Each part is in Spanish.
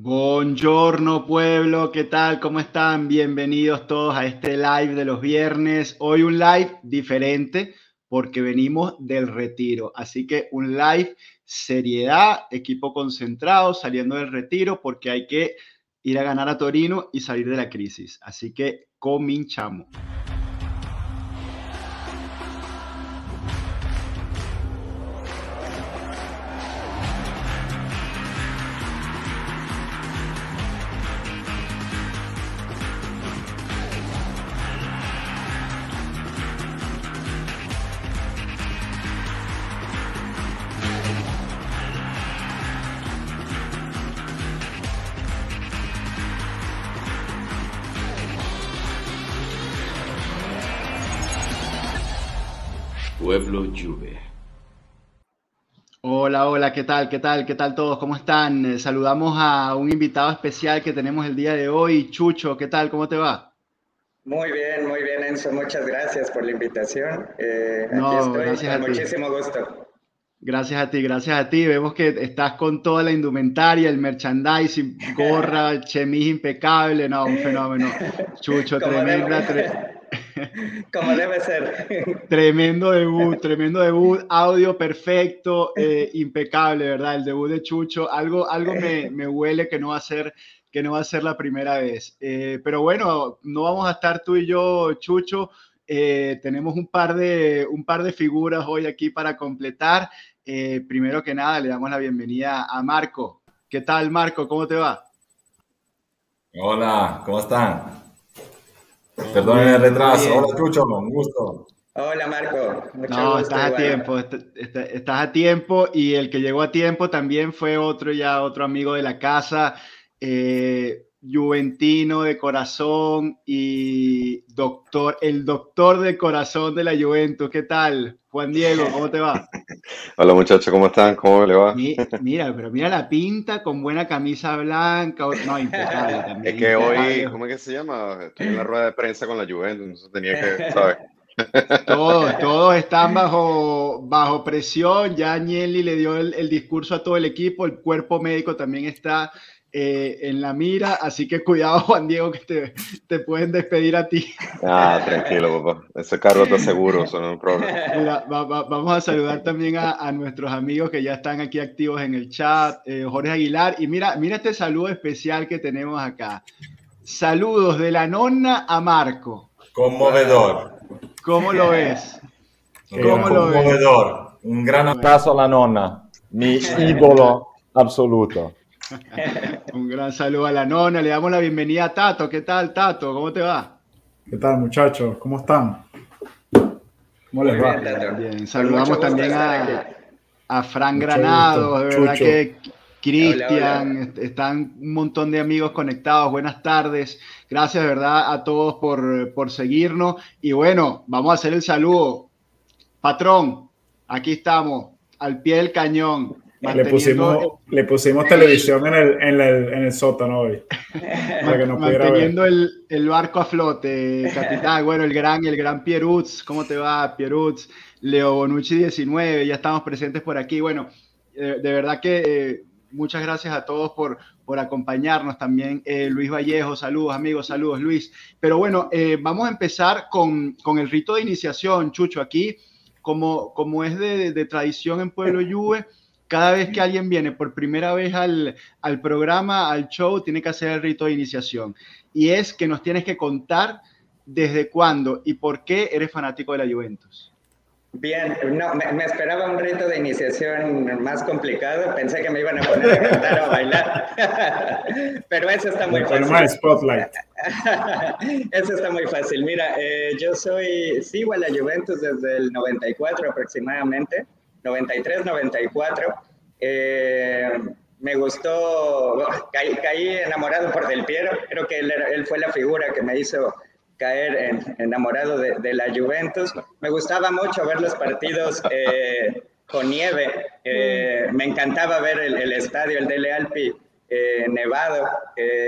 Buongiorno pueblo, ¿qué tal? ¿Cómo están? Bienvenidos todos a este live de los viernes. Hoy un live diferente porque venimos del retiro. Así que un live seriedad, equipo concentrado, saliendo del retiro porque hay que ir a ganar a Torino y salir de la crisis. Así que cominchamos. Hola, ¿qué tal? ¿Qué tal? ¿Qué tal todos? ¿Cómo están? Eh, saludamos a un invitado especial que tenemos el día de hoy. Chucho, ¿qué tal? ¿Cómo te va? Muy bien, muy bien, Enzo. Muchas gracias por la invitación. Eh, no, estoy gracias con muchísimo gusto. Gracias a ti, gracias a ti. Vemos que estás con toda la indumentaria, el merchandising, gorra, chemis impecable. No, un fenómeno. Chucho, tremenda. Como debe ser. Tremendo debut, tremendo debut, audio perfecto, eh, impecable, ¿verdad? El debut de Chucho, algo, algo me, me, huele que no va a ser que no va a ser la primera vez. Eh, pero bueno, no vamos a estar tú y yo, Chucho. Eh, tenemos un par, de, un par de figuras hoy aquí para completar. primero que nada, le damos la bienvenida a Marco. ¿Qué tal, Marco? ¿Cómo te va? Hola, ¿cómo están? Perdón el retraso. Hola, Chucho, un gusto. Hola, Marco. Mucho no, estás a tiempo, estás a tiempo y el que llegó a tiempo también fue otro ya, otro amigo de la casa, eh, Juventino de corazón y doctor, el doctor de corazón de la Juventus. ¿Qué tal? Juan Diego, ¿cómo te va? Hola muchachos, ¿cómo están? ¿Cómo le va? Mira, pero mira la pinta con buena camisa blanca. No, impecable también. Es que hoy, ¿cómo es que se llama? Estoy en la rueda de prensa con la Juventus, entonces tenía que, ¿sabes? Todos, todos están bajo, bajo presión. Ya Agnelli le dio el discurso a todo el equipo, el cuerpo médico también está eh, en la mira, así que cuidado Juan Diego que te, te pueden despedir a ti. Ah, tranquilo papá, ese carro está seguro, eso no es un problema. vamos a saludar también a, a, nuestros amigos que ya están aquí activos en el chat, eh, Jorge Aguilar, y mira, mira este saludo especial que tenemos acá. Saludos de la nonna a Marco. Conmovedor. ¿Cómo lo ves? ¿Cómo lo Conmovedor. Un gran abrazo a la nonna, mi ídolo absoluto. Un gran saludo a la nona. Le damos la bienvenida a Tato. ¿Qué tal, Tato? ¿Cómo te va? ¿Qué tal, muchachos? ¿Cómo están? ¿Cómo les va? Bien, Saludamos también a, a Fran Granado. De verdad que Cristian, están un montón de amigos conectados. Buenas tardes. Gracias, de verdad, a todos por, por seguirnos. Y bueno, vamos a hacer el saludo. Patrón, aquí estamos, al pie del cañón. Le pusimos, le pusimos televisión en el, en el, en el sótano hoy. Para que Manteniendo el, el, barco a flote, capitán. Bueno, el gran, el gran Pierutz. ¿Cómo te va, Pierutz? Leo Bonucci 19, ya estamos presentes por aquí. Bueno, eh, de verdad que eh, muchas gracias a todos por, por acompañarnos. También eh, Luis Vallejo, saludos amigos, saludos Luis. Pero bueno, vamos a empezar con, con, el rito de iniciación, Chucho. Aquí, como, como es de, de tradición en Pueblo Juve, cada vez que alguien viene por primera vez al, al, programa, al show, tiene que hacer el rito de iniciación. Y es que nos tienes que contar desde cuándo y por qué eres fanático de la Juventus. Bien, no, me, esperaba un rito de iniciación más complicado. Pensé que me iban a poner a cantar o a bailar. Pero eso está muy fácil. spotlight. eso está muy fácil. Mira, eh, yo soy, sigo a la Juventus desde el 94 aproximadamente. 93, 94. Eh, me gustó, caí, enamorado por Del Piero, creo que él, fue la figura que me hizo caer enamorado de, la Juventus. Me gustaba mucho ver los partidos eh, con nieve, eh, me encantaba ver el, estadio, el Dele Alpi, nevado,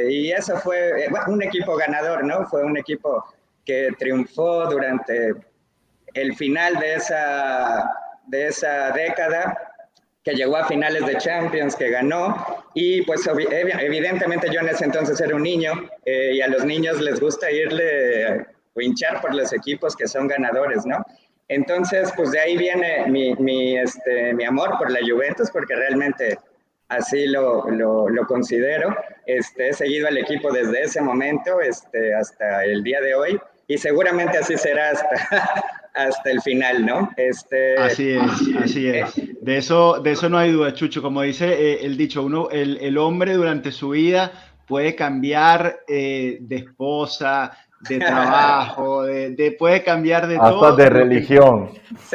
y eso fue un equipo ganador, ¿no? Fue un equipo que triunfó durante el final de esa de esa década que llegó a finales de Champions, que ganó, y pues evidentemente yo en ese entonces era un niño eh, y a los niños les gusta irle o hinchar por los equipos que son ganadores, ¿no? Entonces, pues de ahí viene mi, este, mi amor por la Juventus, porque realmente así lo, lo, lo, considero. Este, he seguido al equipo desde ese momento este, hasta el día de hoy y seguramente así será hasta, hasta el final, ¿no? Este, así es, así es. De eso, de eso no hay duda, Chucho. Como dice eh, el dicho, uno, el, el, hombre durante su vida puede cambiar eh, de esposa, de trabajo, de, puede cambiar de todo. Hasta de religión.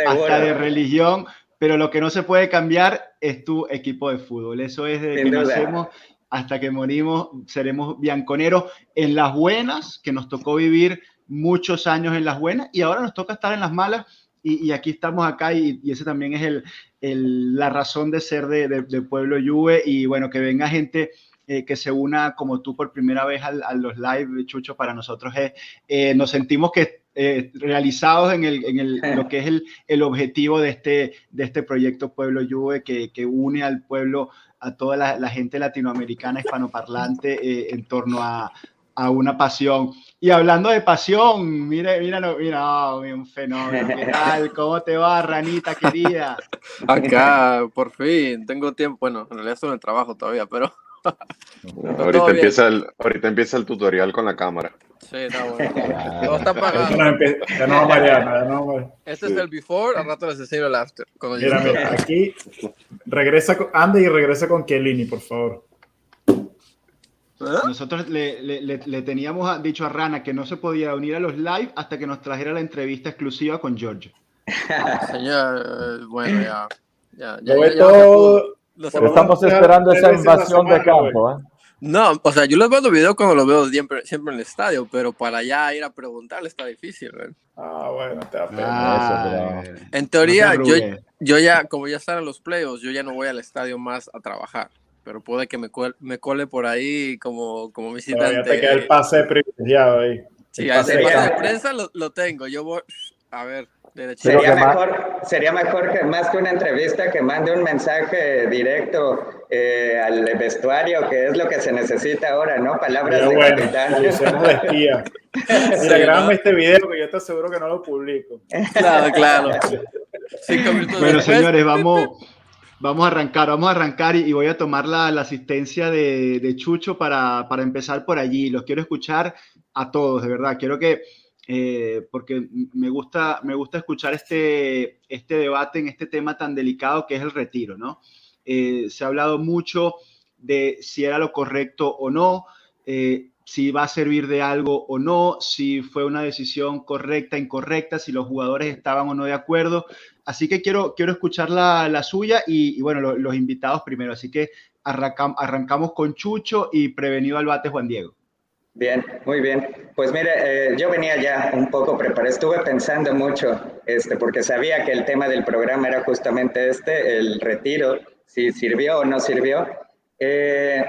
Hasta de religión, pero lo que no se puede cambiar es tu equipo de fútbol. Eso es de que nacemos hasta que morimos, seremos bianconeros en las buenas, que nos tocó vivir muchos años en las buenas y ahora nos toca estar en las malas y, aquí estamos acá y, y, ese también es el, el, la razón de ser de, de, Pueblo Juve y bueno, que venga gente eh, que se una como tú por primera vez a, los live, Chucho, para nosotros es, eh, nos sentimos que eh, realizados en, el, en, el, lo que es el, el, objetivo de este, de este proyecto Pueblo Juve que, que une al pueblo, a toda la, la gente latinoamericana hispanoparlante en torno a, a una pasión. Y hablando de pasión, mire, mira, mira, oh, un fenómeno. ¿Qué tal? ¿Cómo te va, ranita querida? Acá, por fin, tengo tiempo. Bueno, en realidad estoy en el trabajo todavía, pero. ahorita, empieza el, ahorita empieza el tutorial con la cámara. Sí, está bueno. Todo está apagado. Ya no, Mariana, no, Este es el before, al rato les enseño el after. Mira, mira, aquí regresa, ande y regresa con Chiellini, por favor. ¿Ah? Nosotros le, teníamos dicho a Rana que no se podía unir a los live hasta que nos trajera la entrevista exclusiva con George. Señor, bueno, ya. ya, ya, todo, estamos esperando esa invasión de campo. ¿eh? No, o sea, yo les mando video cuando los veo siempre, siempre en el estadio, pero para allá ir a preguntarle está difícil, Ah, bueno, te da pena. En teoría, yo, yo ya, como ya están en los playoffs, yo ya no voy al estadio más a trabajar pero puede que me, me cole por ahí como, como visitante. Ya te queda el pase privilegiado ahí. Sí, el pase, de prensa lo, lo, tengo. Yo voy, a ver, Sería mejor, sería mejor que más que una entrevista que mande un mensaje directo eh, al vestuario, que es lo que se necesita ahora, ¿no? Palabras de bueno, capitán. de espía. Mira, grabame este video que yo te aseguro que no lo publico. Claro, claro. bueno, señores, vamos Vamos a arrancar, vamos a arrancar y, voy a tomar la, asistencia de, Chucho para, empezar por allí. Los quiero escuchar a todos, de verdad. Quiero que, eh, porque me gusta, me gusta escuchar este, este debate en este tema tan delicado que es el retiro, ¿no? Eh, se ha hablado mucho de si era lo correcto o no, eh, si va a servir de algo o no, si fue una decisión correcta, incorrecta, si los jugadores estaban o no de acuerdo. Así que quiero, quiero escuchar la, la suya y, bueno, los invitados primero. Así que arrancamos con Chucho y prevenido al bate Juan Diego. Bien, muy bien. Pues mire, eh, yo venía ya un poco preparado, estuve pensando mucho, este, porque sabía que el tema del programa era justamente este, el retiro, si sirvió o no sirvió. Eh,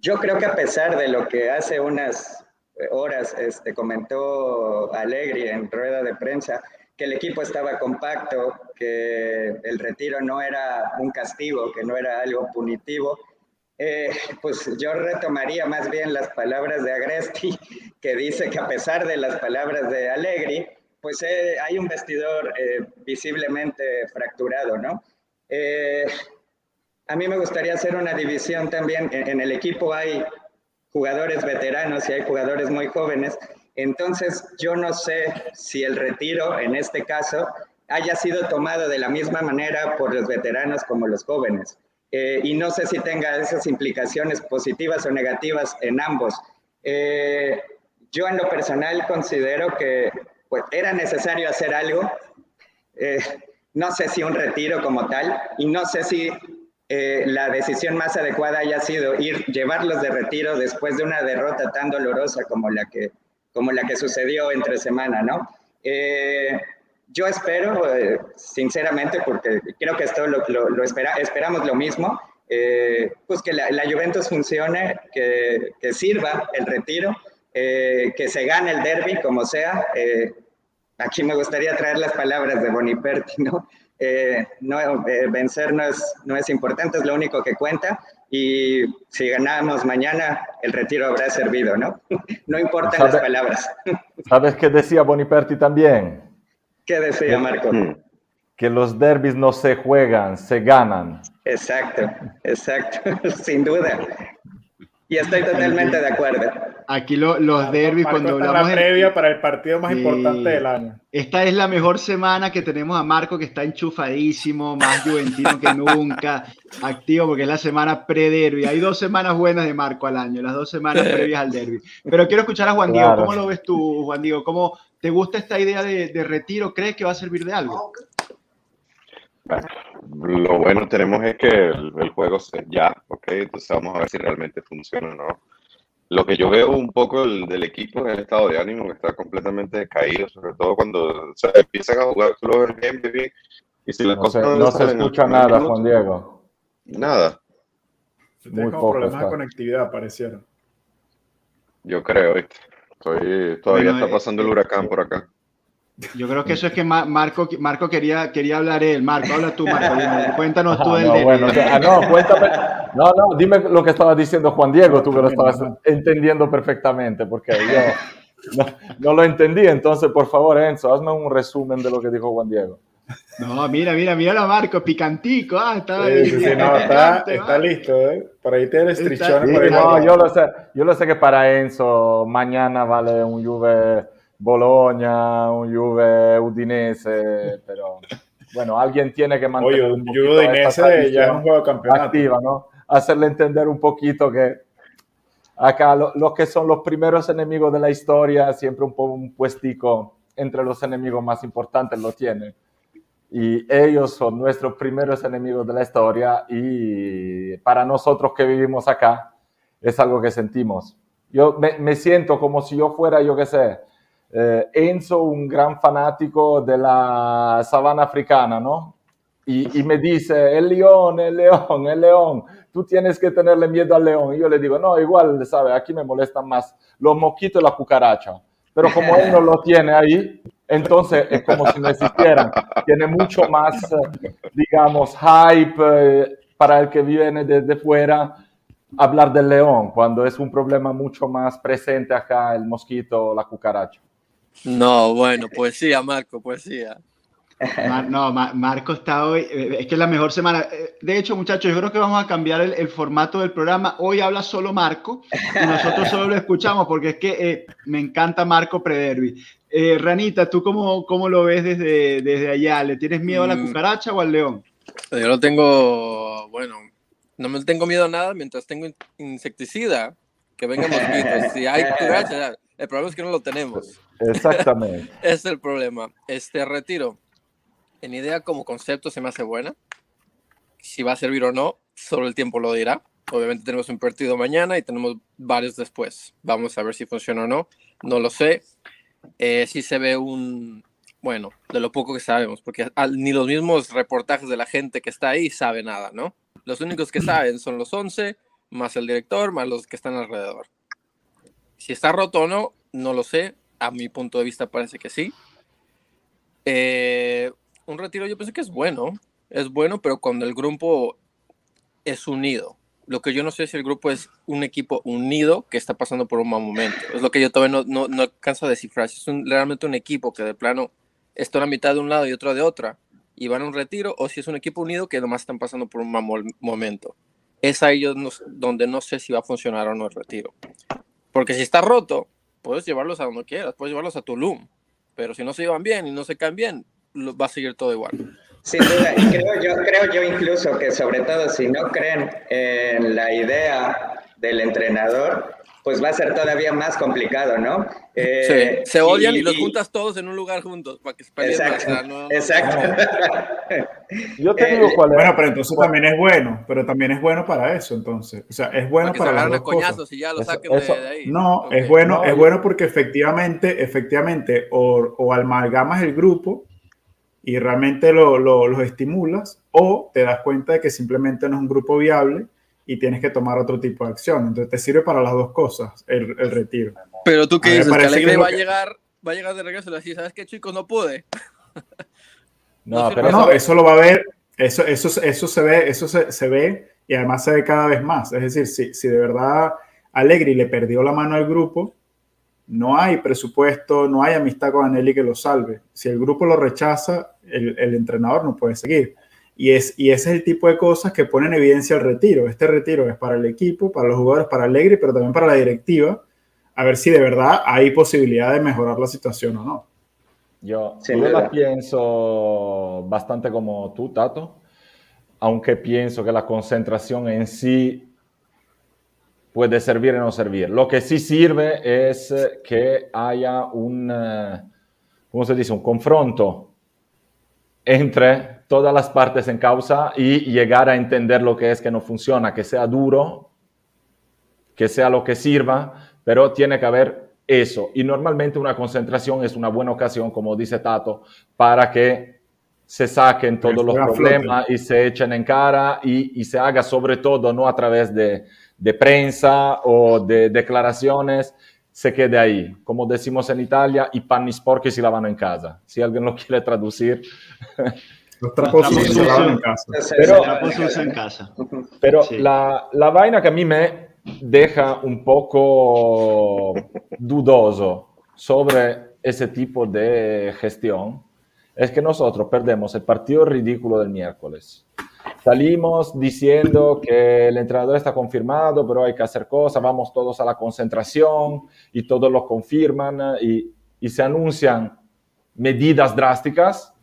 yo creo que a pesar de lo que hace unas horas este, comentó Alegri en rueda de prensa, que el equipo estaba compacto, que el retiro no era un castigo, que no era algo punitivo, eh, pues yo retomaría más bien las palabras de Agresti, que dice que a pesar de las palabras de Allegri, pues eh, hay un vestidor eh, visiblemente fracturado, ¿no? A mí me gustaría hacer una división también. en el equipo hay jugadores veteranos y hay jugadores muy jóvenes entonces, yo no sé si el retiro, en este caso, haya sido tomado de la misma manera por los veteranos como los jóvenes. Eh, y no sé si tenga esas implicaciones positivas o negativas en ambos. Eh, yo en lo personal considero que pues, era necesario hacer algo. Eh, no sé si un retiro como tal, y no sé si la decisión más adecuada haya sido ir, llevarlos de retiro después de una derrota tan dolorosa como la que como la que sucedió entre semana, ¿no? Eh, yo espero, eh, sinceramente, porque creo que esto lo, lo, espera, esperamos lo mismo, eh, pues que la, Juventus funcione, que, que, sirva el retiro, que se gane el derby como sea. aquí me gustaría traer las palabras de Boniperti, ¿no? Eh, no, eh, vencer no es, no es importante, es lo único que cuenta. Y si ganamos mañana, el retiro habrá servido, ¿no? no importan las palabras. ¿Sabes qué decía Boniperti también? ¿Qué decía Marco? Que los derbis no se juegan, se ganan. Exacto, exacto, sin duda. Y estoy totalmente de acuerdo. Aquí los derbis cuando hablamos la previa para el partido más importante del año. Esta es la mejor semana que tenemos a Marco que está enchufadísimo, más juventino que nunca, activo porque es la semana pre-derby. Hay dos semanas buenas de Marco al año, las dos semanas previas al derby. Pero quiero escuchar a Juan Diego. ¿Cómo lo ves tú, Juan Diego? ¿Cómo te gusta esta idea de, de retiro? ¿Crees que va a servir de algo? Lo bueno tenemos es que el, juego se, ya, ok, entonces vamos a ver si realmente funciona o no. Lo que yo veo un poco del equipo es el estado de ánimo que está completamente decaído, sobre todo cuando se empiezan a jugar los bien y si las no cosas se, no, se escucha nada, Juan Diego. Nada. Muy poco problemas de conectividad parecieron. Yo creo, ¿viste? Estoy, todavía está eh, pasando el huracán por acá. Yo creo que eso es que Marco, Marco quería, quería hablar él. Marco, habla tú, Marco. cuéntanos tú ah, no, bueno, ah, no, cuéntame. No, no, dime lo que estaba diciendo Juan Diego, tú que lo estabas entendiendo perfectamente, porque yo no, lo entendí. Entonces, por favor, Enzo, hazme un resumen de lo que dijo Juan Diego. No, mira, mira, mira a Marco, picantico. Ah, está, sí, sí, no, está, está listo, ¿eh? Por ahí tiene restricciones. no, yo lo sé, yo lo sé que para Enzo mañana vale un Juve Bologna, un Juve Udinese, pero bueno, alguien tiene que mantener Oye, un Juve Udinese ya es un juego de campeonato. Activa, ¿no? Hacerle entender un poquito que acá los que son los primeros enemigos de la historia, siempre un, un puestico entre los enemigos más importantes lo tienen. Y ellos son nuestros primeros enemigos de la historia y para nosotros que vivimos acá es algo que sentimos. Yo me, me siento como si yo fuera, yo qué sé, eh, Enzo, un gran fanático de la sabana africana, ¿no? Y, me dice, el león, el león, el león, tú tienes que tenerle miedo al león. Y yo le digo, no, igual, ¿sabes? Aquí me molestan más los mosquitos y la cucaracha. Pero como él no lo tiene ahí, entonces es como si no existieran. Tiene mucho más, digamos, hype eh, para el que viene desde fuera hablar del león, cuando es un problema mucho más presente acá el mosquito la cucaracha. No, bueno, poesía, Marco, poesía. no, Marco está hoy, eh, es que es la mejor semana. Eh, de hecho, muchachos, yo creo que vamos a cambiar el, formato del programa. Hoy habla solo Marco y nosotros solo lo escuchamos porque es que eh, me encanta Marco Prederby. Ranita, ¿tú cómo, cómo, lo ves desde, desde allá? ¿Le tienes miedo a la mm. cucaracha o al león? Yo no tengo, bueno, no me tengo miedo a nada mientras tengo insecticida, que vengan mosquitos. Si hay cucaracha, el problema es que no lo tenemos. Exactamente. es el problema. Este retiro, en idea como concepto se me hace buena. Si va a servir o no, solo el tiempo lo dirá. Obviamente tenemos un partido mañana y tenemos varios después. Vamos a ver si funciona o no. No lo sé. Eh, si se ve un, bueno, de lo poco que sabemos, porque ni los mismos reportajes de la gente que está ahí sabe nada, ¿no? Los únicos que saben son los 11, más el director, más los que están alrededor. Si está roto o no, no lo sé. A mi punto de vista parece que sí. Eh, un retiro yo pienso que es bueno. Es bueno, pero cuando el grupo es unido. Lo que yo no sé si el grupo es un equipo unido que está pasando por un mal momento. Es lo que yo todavía no, no, no alcanzo a descifrar. Si es realmente un equipo que de plano está a la mitad de un lado y otro de otra y van a un retiro, o si es un equipo unido que nomás están pasando por un mal momento. Es ahí donde no sé si va a funcionar o no el retiro. Porque si está roto, puedes llevarlos a donde quieras, puedes llevarlos a Tulum, pero si no se llevan bien y no se caen bien, va a seguir todo igual. Sin duda, creo yo, creo yo incluso que sobre todo si no creen en la idea del entrenador, pues va a ser todavía más complicado, ¿no? Eh, sí, se odian y, los juntas todos en un lugar juntos para que se peleen Exacto. exacto. Yo te digo cuál es. Bueno, pero entonces también es bueno, pero también es bueno para eso, entonces. O sea, es bueno para, para las dos cosas. Y ya lo saquen de, ahí. No, es bueno, es bueno porque efectivamente, efectivamente, o, o amalgamas el grupo y realmente lo, lo, los estimulas, o te das cuenta de que simplemente no es un grupo viable y tienes que tomar otro tipo de acción. Entonces te sirve para las dos cosas, el, el retiro. Pero tú qué dices, que Alegre va, a llegar, va a llegar de regreso y le decís, ¿sabes qué chicos? No pude. No, pero no, eso lo va a ver, eso, eso, eso se ve, eso se, se ve y además se ve cada vez más. Es decir, si, si de verdad Allegri le perdió la mano al grupo, no hay presupuesto, no hay amistad con Anelli que lo salve. Si el grupo lo rechaza, el, el entrenador no puede seguir. Y, es, y ese es el tipo de cosas que ponen en evidencia el retiro. Este retiro es para el equipo, para los jugadores, para Allegri, pero también para la directiva, a ver si de verdad hay posibilidad de mejorar la situación o no. Yo, yo la pienso bastante como tú, Tato, aunque pienso que la concentración en sí puede servir y no servir. Lo que sí sirve es que haya un, eh, ¿cómo se dice? Un confronto entre todas las partes en causa y llegar a entender lo que es que no funciona, que sea duro, que sea lo que sirva, pero tiene que haber eso. Y normalmente una concentración es una buena ocasión, como dice Tato, para que se saquen todos los problemas y se echen en cara y, y, se haga sobre todo no a través de, de prensa o de declaraciones, se quede ahí. Como decimos en Italia, i panni sporchi si lavano en casa. Si alguien lo quiere traducir. Los trapos se lavan en casa. Pero, en casa. pero sí. la, la vaina que a mí me deja un poco dudoso sobre ese tipo de gestión es que nosotros perdemos el partido ridículo del miércoles. Salimos diciendo que el entrenador está confirmado, pero hay que hacer cosas, vamos todos a la concentración y todos lo confirman y, y se anuncian medidas drásticas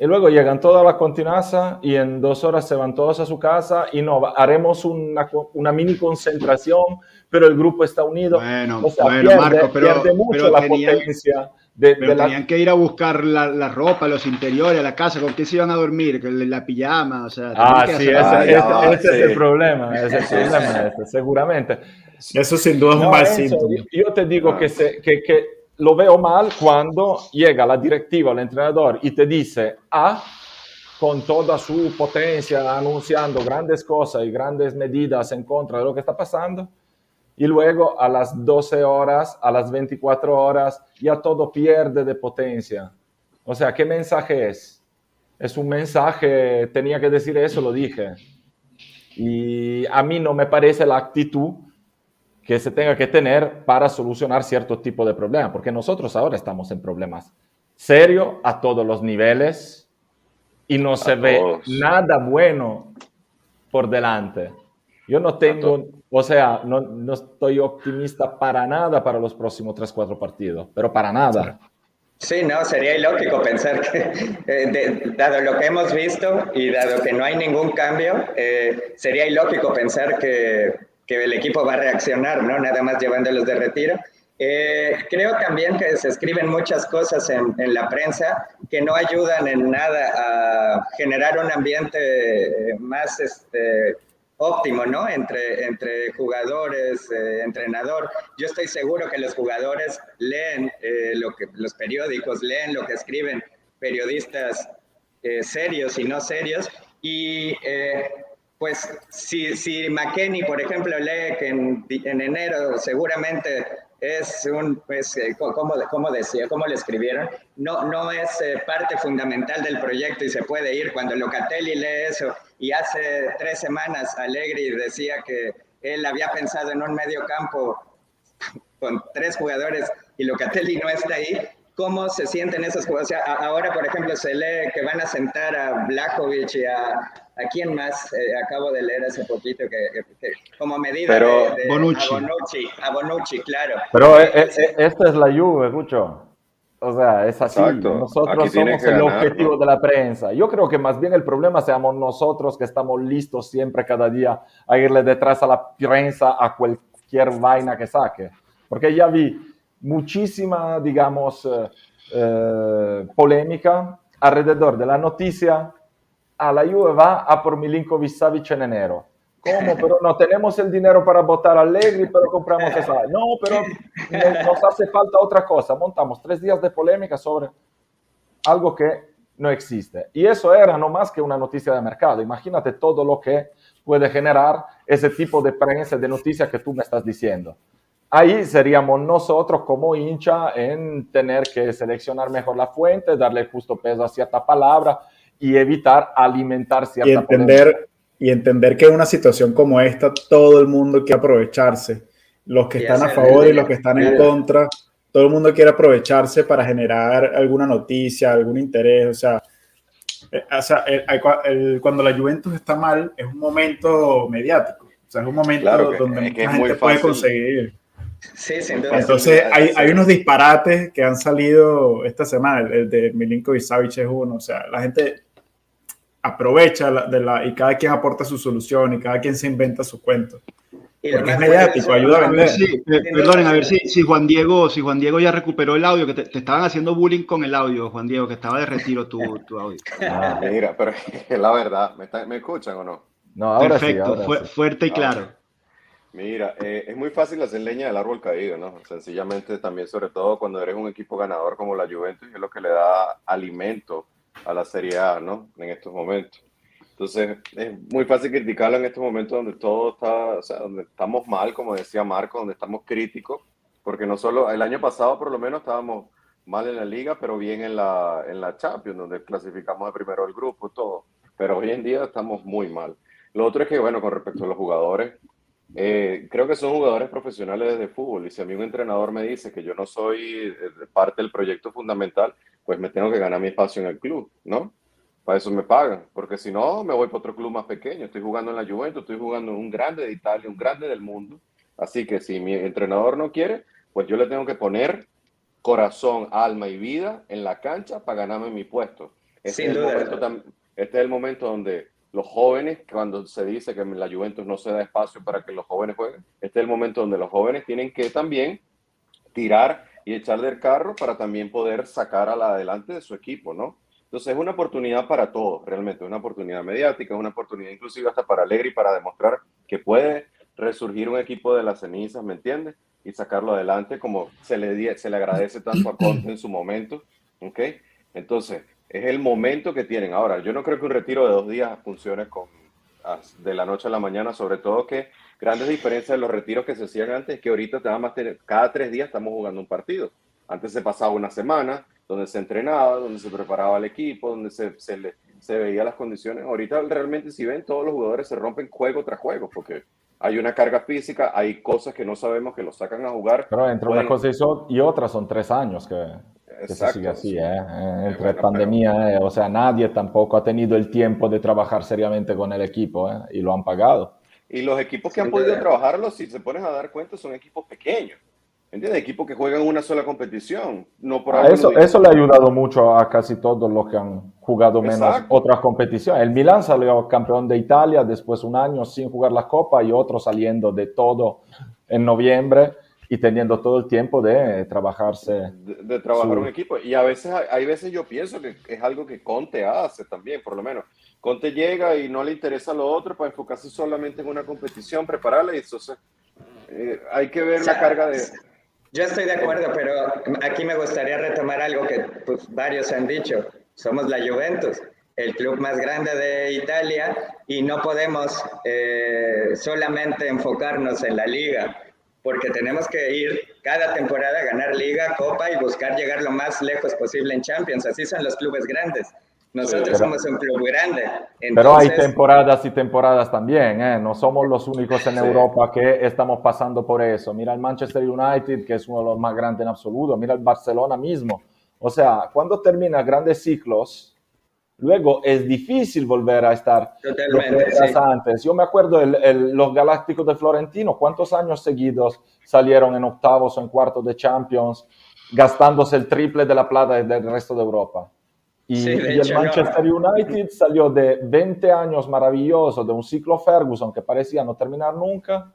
y luego llegan toda la continuaza y en dos horas se van todos a su casa y no, haremos una, una mini concentración, pero el grupo está unido. Bueno, o sea, bueno pierde, Marco, pero, pierde mucho pero la tenían, potencia. De, pero de tenían la... que ir a buscar la, la, ropa, los interiores, a la casa, ¿con qué se iban a dormir? La pijama, o sea. Ah, que sí, ese, hacer... ese, ese, ese sí. es el problema, ese es el problema, ese, seguramente. Eso sin duda es no, un mal síntoma. Yo, yo te digo ah. que, se, que, que lo veo mal cuando llega la directiva, el entrenador y te dice A, con toda su potencia, anunciando grandes cosas y grandes medidas en contra de lo que está pasando, y luego a las 12 horas, a las 24 horas, ya todo pierde de potencia. O sea, ¿qué mensaje es? Es un mensaje, tenía que decir eso, lo dije. Y a mí no me parece la actitud que se tenga que tener para solucionar cierto tipo de problemas, porque nosotros ahora estamos en problemas serios a todos los niveles, y no se ve nada bueno por delante. Yo no tengo, o sea, no, no, estoy optimista para nada para los próximos 3, 4 partidos, pero para nada. Sí, no, sería ilógico pensar que, eh, de, dado lo que hemos visto y dado que no hay ningún cambio, eh, sería ilógico pensar que, que, el equipo va a reaccionar, ¿no? Nada más llevándolos de retiro. Eh, creo también que se escriben muchas cosas en, la prensa que no ayudan en nada a generar un ambiente más este, óptimo, ¿no? Entre, entre jugadores, eh, entrenador. Yo estoy seguro que los jugadores leen eh, lo que, los periódicos, leen lo que escriben periodistas eh, serios y no serios. Y pues si, si McKenney, por ejemplo, lee que en, en enero seguramente es un, pues, ¿cómo, cómo decía, cómo le escribieron? No, no es eh, parte fundamental del proyecto y se puede ir. Cuando Locatelli lee eso y hace tres semanas Allegri decía que él había pensado en un medio campo con tres jugadores y Locatelli no está ahí, ¿cómo se sienten esos jugadores? O sea, ahora, por ejemplo, se lee que van a sentar a Blajovic y a, ¿A quién más eh, acabo de leer hace poquito que, que, que como medida Pero, de, de Bonucci. A Bonucci, a Bonucci, claro. Pero eh, eh, esta es la Juve, Gucho. O sea, es así. Exacto. Nosotros Aquí somos el ganar, objetivo ¿no? de la prensa. Yo creo que más bien el problema seamos nosotros que estamos listos siempre, cada día, a irle detrás a la prensa a cualquier vaina que saque. Porque ya vi muchísima, digamos, eh, eh, polémica alrededor de la noticia a la Juve va a por Milinkovic Savic en enero. ¿Cómo? Pero no tenemos el dinero para votar a Allegri, pero compramos esa. No, pero nos hace falta otra cosa. Montamos tres días de polémica sobre algo que no existe. Y eso era no más que una noticia de mercado. Imagínate todo lo que puede generar ese tipo de prensa, de noticias que tú me estás diciendo. Ahí seríamos nosotros como hincha en tener que seleccionar mejor la fuente, darle justo peso a cierta palabra y evitar alimentar cierta y entender y entender que en una situación como esta todo el mundo quiere aprovecharse. Los que están a favor y los que están en contra todo el mundo quiere aprovecharse para generar alguna noticia algún interés. O sea, eh, o sea cuando la Juventus está mal es un momento mediático. O sea es un momento donde mucha gente puede conseguir. Sí, sin duda. Entonces, hay, hay, unos disparates que han salido esta semana. El, de Milinkovic Savic es uno. O sea, la gente aprovecha de la, y cada quien aporta su solución y cada quien se inventa su cuento. Porque es mediático, ayuda a vender. Sí, perdonen, a ver si, si, Juan Diego, si Juan Diego ya recuperó el audio, que te, estaban haciendo bullying con el audio, Juan Diego, que estaba de retiro tu, tu audio. Ah, mira, pero es la verdad, ¿me, ¿me escuchan o no? No, ahora Perfecto, fuerte y claro. Mira, eh, es muy fácil hacer leña del árbol caído, ¿no? Sencillamente también, sobre todo cuando eres un equipo ganador como la Juventus, es lo que le da alimento a la Serie A, ¿no? En estos momentos. Entonces, es muy fácil criticarlo en estos momentos donde todo está, o sea, donde estamos mal, como decía Marco, donde estamos críticos, porque no solo, el año pasado por lo menos estábamos mal en la liga, pero bien en la, en la Champions, donde clasificamos de primero el grupo, todo. Pero hoy en día estamos muy mal. Lo otro es que, bueno, con respecto a los jugadores, eh, creo que son jugadores profesionales de fútbol y si a mí un entrenador me dice que yo no soy eh, parte del proyecto fundamental, pues me tengo que ganar mi espacio en el club, ¿no? Para eso me pagan, porque si no, me voy para otro club más pequeño. Estoy jugando en la Juventus, estoy jugando en un grande de Italia, un grande del mundo. Así que si mi entrenador no quiere, pues yo le tengo que poner corazón, alma y vida en la cancha para ganarme mi puesto. Este, es el, momento, este es el momento donde los jóvenes, cuando se dice que en la Juventus no se da espacio para que los jóvenes jueguen, este es el momento donde los jóvenes tienen que también tirar y echar del carro para también poder sacar a la adelante de su equipo, ¿no? Entonces es una oportunidad para todos, realmente, una oportunidad mediática, una oportunidad inclusive hasta para Alegri para demostrar que puede resurgir un equipo de las cenizas, ¿me entiendes? Y sacarlo adelante como se le, se le agradece tanto a Conte en su momento, ¿ok? Entonces, es el momento que tienen. Ahora, yo no creo que un retiro de dos días funcione con, de la noche a la mañana, sobre todo que grandes diferencias de los retiros que se hacían antes, que ahorita cada tres días estamos jugando un partido. Antes se pasaba una semana donde se entrenaba, donde se preparaba el equipo, donde se, se, se veía las condiciones. Ahorita realmente si ven, todos los jugadores se rompen juego tras juego, porque hay una carga física, hay cosas que no sabemos que lo sacan a jugar. Pero entre una cosa y otra son tres años que Exacto. sigue así, ¿eh? entre pandemia, eh, o sea, nadie tampoco ha tenido el tiempo de trabajar seriamente con el equipo ¿eh? y lo han pagado. Y los equipos que han podido trabajarlo, si se pones a dar cuenta, son equipos pequeños. ¿Entiendes? Equipos que juegan una sola competición. No por ah, eso, eso le ha ayudado mucho a casi todos los que han jugado menos otras competiciones. El Milan salió campeón de Italia después de un año sin jugar la Copa y otro saliendo de todo en noviembre y teniendo todo el tiempo de trabajarse. De, trabajar un equipo. Y a veces, hay veces yo pienso que es algo que Conte hace también, por lo menos. Conte llega y no le interesa lo otro para enfocarse solamente en una competición, prepararla y entonces eh, hay que ver la carga de... Yo estoy de acuerdo, pero aquí me gustaría retomar algo que pues, varios han dicho. Somos la Juventus, el club más grande de Italia, y no podemos eh, solamente enfocarnos en la liga porque tenemos que ir cada temporada a ganar liga, copa y buscar llegar lo más lejos posible en Champions. Así son los clubes grandes. Nosotros somos un club grande. Pero hay temporadas y temporadas también, ¿eh? No somos los únicos en Europa que estamos pasando por eso. Mira el Manchester United, que es uno de los más grandes en absoluto. Mira el Barcelona mismo. O sea, cuando termina grandes ciclos, luego es difícil volver a estar Totalmente, sí. antes. Yo me acuerdo el, los Galácticos de Florentino, cuántos años seguidos salieron en octavos o en cuartos de Champions, gastándose el triple de la plata del resto de Europa. Y, el Manchester United salió de 20 años maravillosos, de un ciclo Ferguson que parecía no terminar nunca.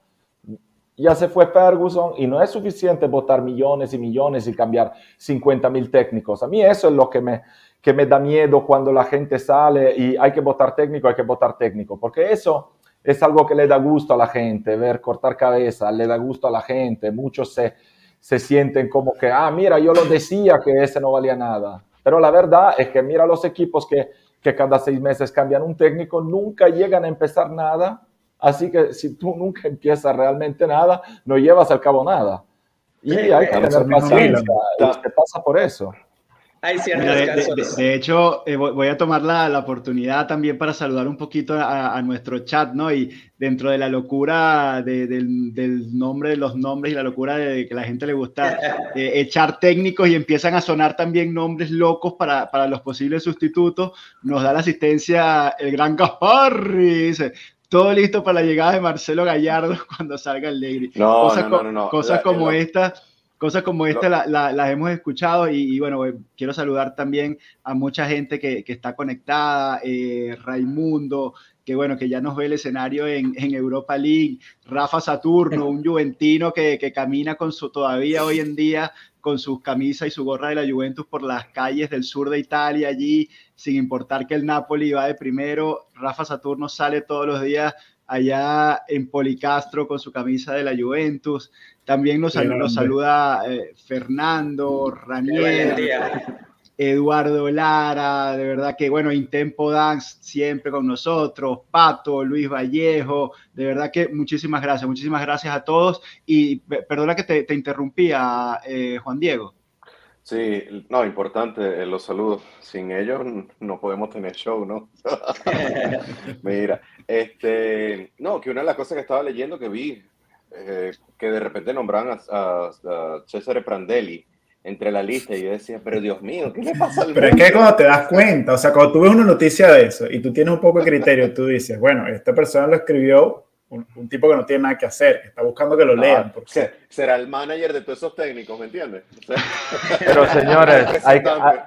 Ya se fue Ferguson y no es suficiente votar millones y millones y cambiar 50 mil técnicos. A mí eso es lo que me, que me da miedo cuando la gente sale y hay que votar técnico, hay que votar técnico, porque eso es algo que le da gusto a la gente, ver cortar cabeza, le da gusto a la gente, muchos se, se sienten como que, ah, mira, yo lo decía que ese no valía nada, pero la verdad es que mira los equipos que, que cada seis meses cambian un técnico, nunca llegan a empezar nada, así que si tú nunca empiezas realmente nada, no llevas al cabo nada. Y hay que tener paciencia, se pasa por eso. Hay de, casos. De, hecho, eh, voy a tomar la, la, oportunidad también para saludar un poquito a, a, nuestro chat, ¿no? Y dentro de la locura de, del, del, nombre de los nombres y la locura de que la gente le gusta eh, echar técnicos y empiezan a sonar también nombres locos para, para los posibles sustitutos, nos da la asistencia el gran Gasparri, dice, todo listo para la llegada de Marcelo Gallardo cuando salga el Legri. No, cosas, no, no, no, cosas como esta cosas como esta las la, la hemos escuchado y, y, bueno, quiero saludar también a mucha gente que, que está conectada, eh, Raimundo, que bueno, que ya nos ve el escenario en, en Europa League, Rafa Saturno, un juventino que, que, camina con su, todavía hoy en día con su camisa y su gorra de la Juventus por las calles del sur de Italia allí, sin importar que el Napoli va de primero, Rafa Saturno sale todos los días allá en Policastro con su camisa de la Juventus. También nos, saluda, nos saluda eh, Fernando, Ranier, Eduardo Lara, de verdad que bueno, Intempo Dance siempre con nosotros, Pato, Luis Vallejo, de verdad que muchísimas gracias, muchísimas gracias a todos y perdona que te, te interrumpía, eh, Juan Diego. Sí, no, importante los saludos. Sin ellos no podemos tener show, ¿no? Mira, este, no, que una de las cosas que estaba leyendo que vi, eh, que de repente nombraban a, a, a, Cesare Prandelli entre la lista y yo decía, pero Dios mío, ¿qué le pasa al Pero es que cuando te das cuenta, o sea, cuando tú ves una noticia de eso y tú tienes un poco de criterio, tú dices, bueno, esta persona lo escribió un, un, tipo que no tiene nada que hacer, que está buscando que lo lean. Ah, porque... Será el manager de todos esos técnicos, ¿me entiendes? O sea, Pero señores, hay, hay,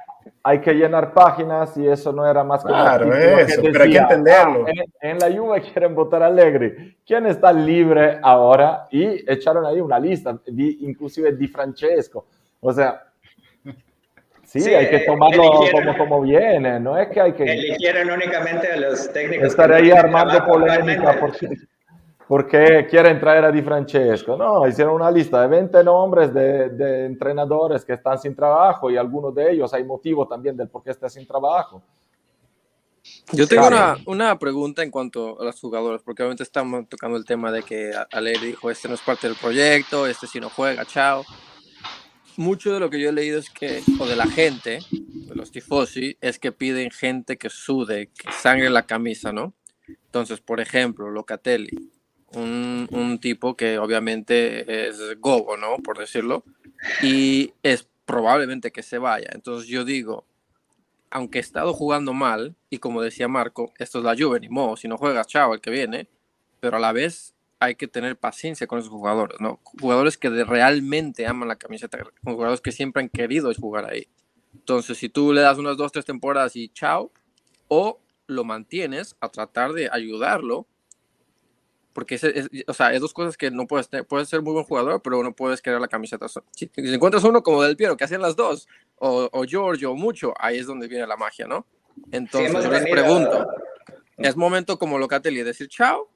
hay, que llenar páginas y eso no era más que claro, eso, que pero hay que entenderlo. Ah, en, en, la Juve quieren votar Allegri. ¿Quién está libre ahora? Y echaron ahí una lista, di, inclusive Di Francesco. O sea, Sí, sí, hay que tomarlo como, como viene, no es que hay que... Eligieron únicamente a los técnicos... Estar ahí armando polémica porque, porque quieren traer a Di Francesco. No, hicieron una lista de 20 nombres de, de, entrenadores que están sin trabajo y algunos de ellos hay motivo también del por qué está sin trabajo. Yo tengo una, una, pregunta en cuanto a los jugadores, porque obviamente estamos tocando el tema de que Ale dijo, este no es parte del proyecto, este si no juega, chao mucho de lo que yo he leído es que, o de la gente, de los tifosi, es que piden gente que sude, que sangre la camisa, ¿no? Entonces, por ejemplo, Locatelli, un, un tipo que obviamente es gobo, ¿no? Por decirlo, y es probablemente que se vaya. Entonces yo digo, aunque he estado jugando mal, y como decía Marco, esto es la Juve, ni modo, si no juega, chao, el que viene, pero a la vez hay que tener paciencia con esos jugadores, ¿no? Jugadores que realmente aman la camiseta, jugadores que siempre han querido jugar ahí. Entonces, si tú le das unas dos, tres temporadas y chao, o lo mantienes a tratar de ayudarlo, porque es, es, o sea, es dos cosas que no puedes tener. Puedes ser muy buen jugador, pero no puedes querer la camiseta. Si, si encuentras uno como Del Piero, que hacen las dos, o, o Giorgio, o mucho, ahí es donde viene la magia, ¿no? Entonces, sí, yo les pregunto, ¿es momento como Locatelli decir chao?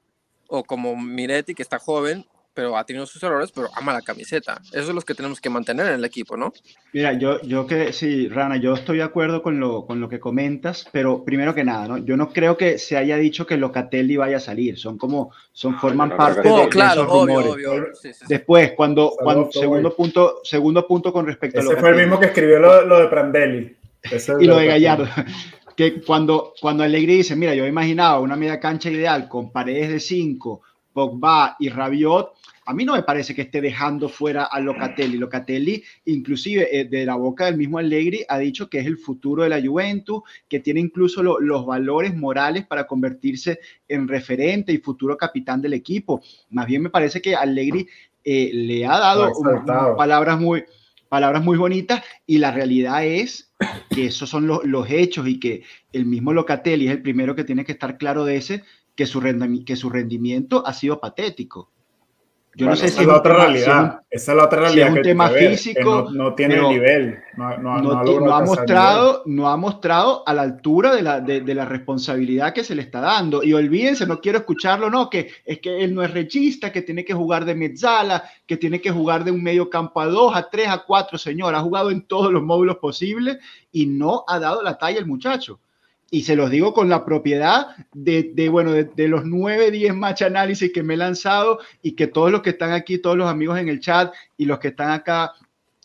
o como Miretti, que está joven, pero ha tenido sus errores, pero ama la camiseta. Eso es lo que tenemos que mantener en el equipo, ¿no? Mira, yo, yo que sí, Rana, yo estoy de acuerdo con lo, con lo que comentas, pero primero que nada, ¿no? Yo no creo que se haya dicho que Locatelli vaya a salir, son como, son, forman no, parte no, de, claro, de esos obvio, rumores. obvio. Sí, sí, Después, cuando, cuando segundo punto, segundo punto con respecto Ese a Locatelli. fue el mismo que escribió lo, lo de Prandelli. Ese y lo de Gallardo. Que cuando, cuando Allegri dice, mira, yo imaginaba una media cancha ideal con paredes de 5, Pogba y Rabiot, a mí no me parece que esté dejando fuera a Locatelli. Locatelli, inclusive eh, de la boca del mismo Allegri, ha dicho que es el futuro de la Juventus, que tiene incluso lo, los valores morales para convertirse en referente y futuro capitán del equipo. Más bien me parece que Allegri eh, le ha dado palabras muy palabras muy bonitas y la realidad es que esos son los, los hechos y que el mismo Locatelli es el primero que tiene que estar claro de ese, que su, rendimiento, que su rendimiento ha sido patético. Yo bueno, no sé esa si es la otra realidad. Si esa es la otra realidad. Si es un tema físico. No, no, tiene el nivel. No, no, no ha mostrado, no ha mostrado a la altura de la, de, de, la responsabilidad que se le está dando. Y olvídense, no quiero escucharlo, no, que es que él no es rechista, que tiene que jugar de mezzala, que tiene que jugar de un medio campo a dos, a tres, a cuatro, señor. Ha jugado en todos los módulos posibles y no ha dado la talla el muchacho y se los digo con la propiedad de, de bueno, de, de, los 9, 10 match análisis que me he lanzado y que todos los que están aquí, todos los amigos en el chat y los que están acá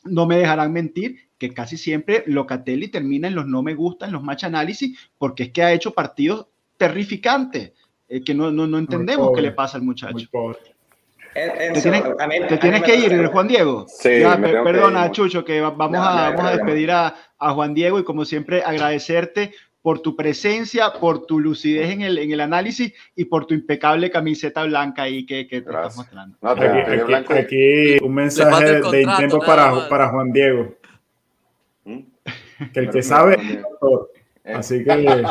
no me dejarán mentir, que casi siempre Locatelli termina en los no me gustan, los match análisis, porque es que ha hecho partidos terrificantes, eh, que no, no, no entendemos qué le pasa al muchacho. te tienes, que ir, Juan Diego. Sí, perdona, Chucho, que vamos, a, vamos a despedir a, a Juan Diego y como siempre agradecerte por tu presencia, por tu lucidez en el, en el análisis y por tu impecable camiseta blanca ahí que, que te estás mostrando. aquí, un mensaje de intento para, para Juan Diego. ¿Mm? Que el que sabe, así que...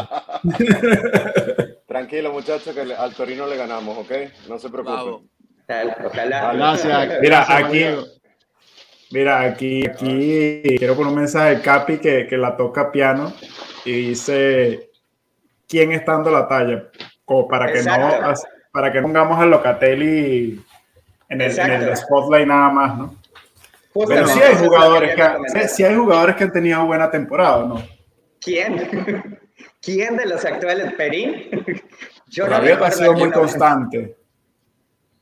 Tranquilo, muchachos, que al Torino le ganamos, ¿ok? No se preocupen. Gracias. Mira, aquí, mira, aquí, aquí quiero poner un mensaje de Capi que, que la toca piano y dice quién está dando la talla, como para que no para que pongamos a Locatelli en el, en el, spotlight nada más, ¿no? Pero sí hay jugadores que, sí, hay jugadores que han tenido buena temporada, ¿no? ¿Quién? ¿Quién de los actuales? ¿Perín? Yo Rabiot ha sido muy constante.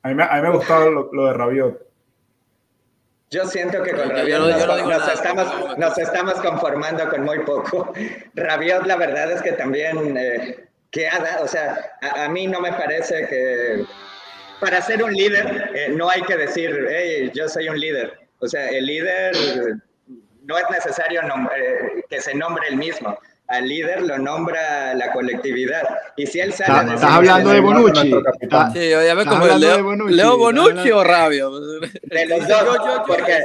A mí, me, a mí me ha gustado lo, lo de Rabiot. Yo siento que con Rabiot nos, estamos, nos, estamos, conformando con muy poco. Rabiot, la verdad es que también, eh, que ha dado, o sea, a, mí no me parece que para ser un líder eh, no hay que decir, hey, yo soy un líder. O sea, el líder no es necesario eh, que se nombre el mismo al líder lo nombra la colectividad. Y si él sale. Estás hablando de Bonucci. Sí, ya ve como Leo, Bonucci, Leo Bonucci o Rabio. De los dos, porque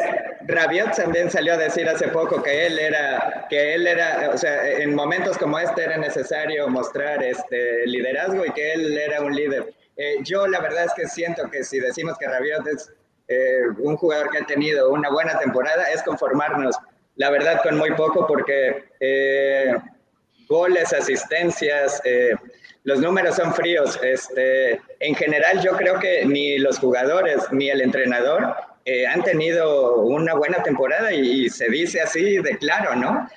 Rabiot también salió a decir hace poco que él era, que él era, o sea, en momentos como este era necesario mostrar este liderazgo y que él era un líder. Eh, yo la verdad es que siento que si decimos que Rabiot es eh, un jugador que ha tenido una buena temporada, es conformarnos la verdad con muy poco porque eh, goles, asistencias, eh, los números son fríos. Este, en general yo creo que ni los jugadores ni el entrenador eh, han tenido una buena temporada y, se dice así de claro, ¿no?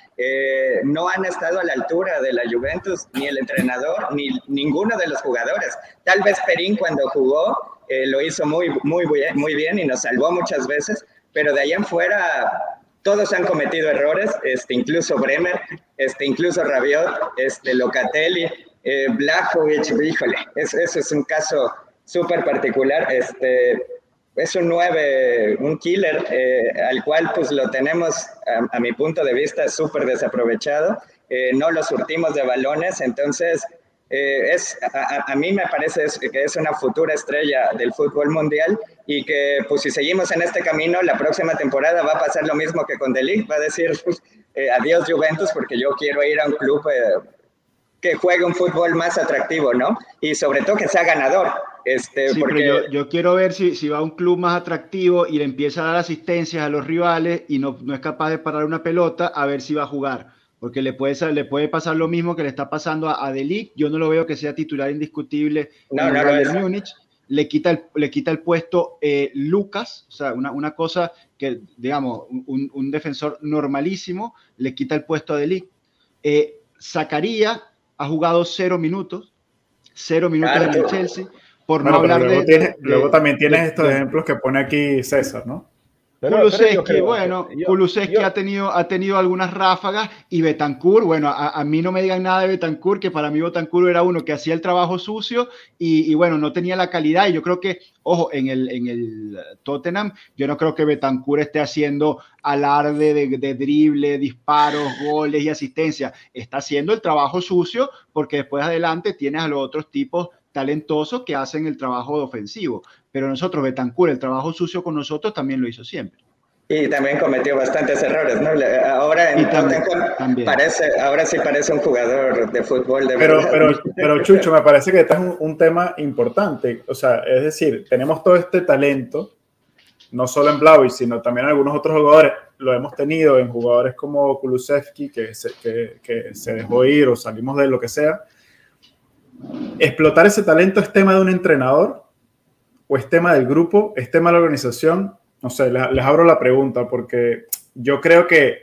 no han estado a la altura de la Juventus, ni el entrenador, ni ninguno de los jugadores. Tal vez Perín cuando jugó lo hizo muy, muy, muy bien y nos salvó muchas veces, pero de ahí en fuera todos han cometido errores, este, incluso Bremer, este, incluso Rabiot, este, Locatelli, eh, híjole, eso, es un caso súper particular, este, es un 9, un killer, eh, al cual pues lo tenemos, a, mi punto de vista, súper desaprovechado, eh, no lo surtimos de balones, entonces eh, es, a, mí me parece que es una futura estrella del fútbol mundial y que pues si seguimos en este camino, la próxima temporada va a pasar lo mismo que con Delic, va a decir eh, adiós Juventus porque yo quiero ir a un club eh, que juegue un fútbol más atractivo, ¿no? Y sobre todo que sea ganador. Este, porque... yo, yo, quiero ver si, si va a un club más atractivo y le empieza a dar asistencias a los rivales y no, no es capaz de parar una pelota, a ver si va a jugar porque le puede, le puede pasar lo mismo que le está pasando a, a Yo no lo veo que sea titular indiscutible no, en el Múnich. Le quita el, le quita el puesto eh, Lucas, o sea, una, una, cosa que, digamos, un, un, defensor normalísimo, le quita el puesto a Delic. Eh, Zacarías ha jugado cero minutos, cero minutos en el Chelsea, por no hablar de, Luego también tienes estos ejemplos que pone aquí César, ¿no? Kulusevski, bueno, Kulusevski ha, tenido, ha tenido algunas ráfagas y Betancourt, bueno, a, mí no me digan nada de Betancourt, que para mí Betancourt era uno que hacía el trabajo sucio y, bueno, no tenía la calidad. Y yo creo que, ojo, en el, en el Tottenham, yo no creo que Betancourt esté haciendo alarde de, de drible, disparos, goles y asistencia, está haciendo el trabajo sucio porque después adelante tienes a los otros tipos talentosos que hacen el trabajo ofensivo. Pero nosotros, Betancourt, el trabajo sucio con nosotros también lo hizo siempre. Y también cometió bastantes errores, ¿no? Ahora, Parece, ahora sí parece un jugador de fútbol de pero, pero, pero, Chucho, me parece que este es un, tema importante. O sea, es decir, tenemos todo este talento, no solo en Blaui, sino también algunos otros jugadores. Lo hemos tenido en jugadores como Kulusevski, que se, que, que se dejó ir o salimos de lo que sea explotar ese talento es tema de un entrenador o es tema del grupo, es tema de la organización. No sé, les, abro la pregunta porque yo creo que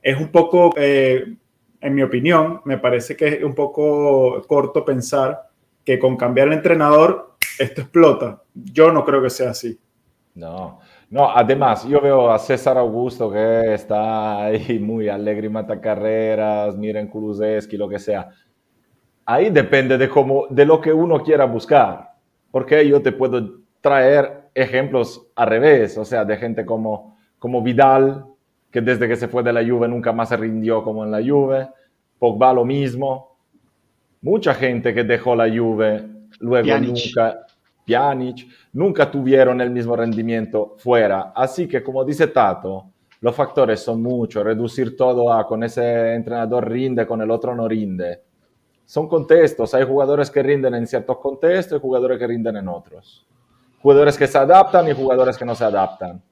es un poco, eh, en mi opinión, me parece que es un poco corto pensar que con cambiar el entrenador esto explota. Yo no creo que sea así. No, No, además, yo veo a César Augusto que está ahí muy alegre y mata carreras, miren Kulusevski, lo que sea. Ahí depende de, cómo, de lo que uno quiera buscar, porque yo te puedo traer ejemplos al revés, o sea, de gente como, como Vidal, que desde que se fue de la Juve nunca más se rindió como en la Juve, Pogba lo mismo, mucha gente que dejó la Juve, luego nunca, Pjanic, nunca tuvieron el mismo rendimiento fuera. Así que, como dice Tato, los factores son muchos. Reducir todo a con ese entrenador rinde, con el otro no rinde. Son contextos. Hay jugadores que rinden en ciertos contextos y jugadores que rinden en otros. Jugadores que se adaptan y jugadores que no se adaptan.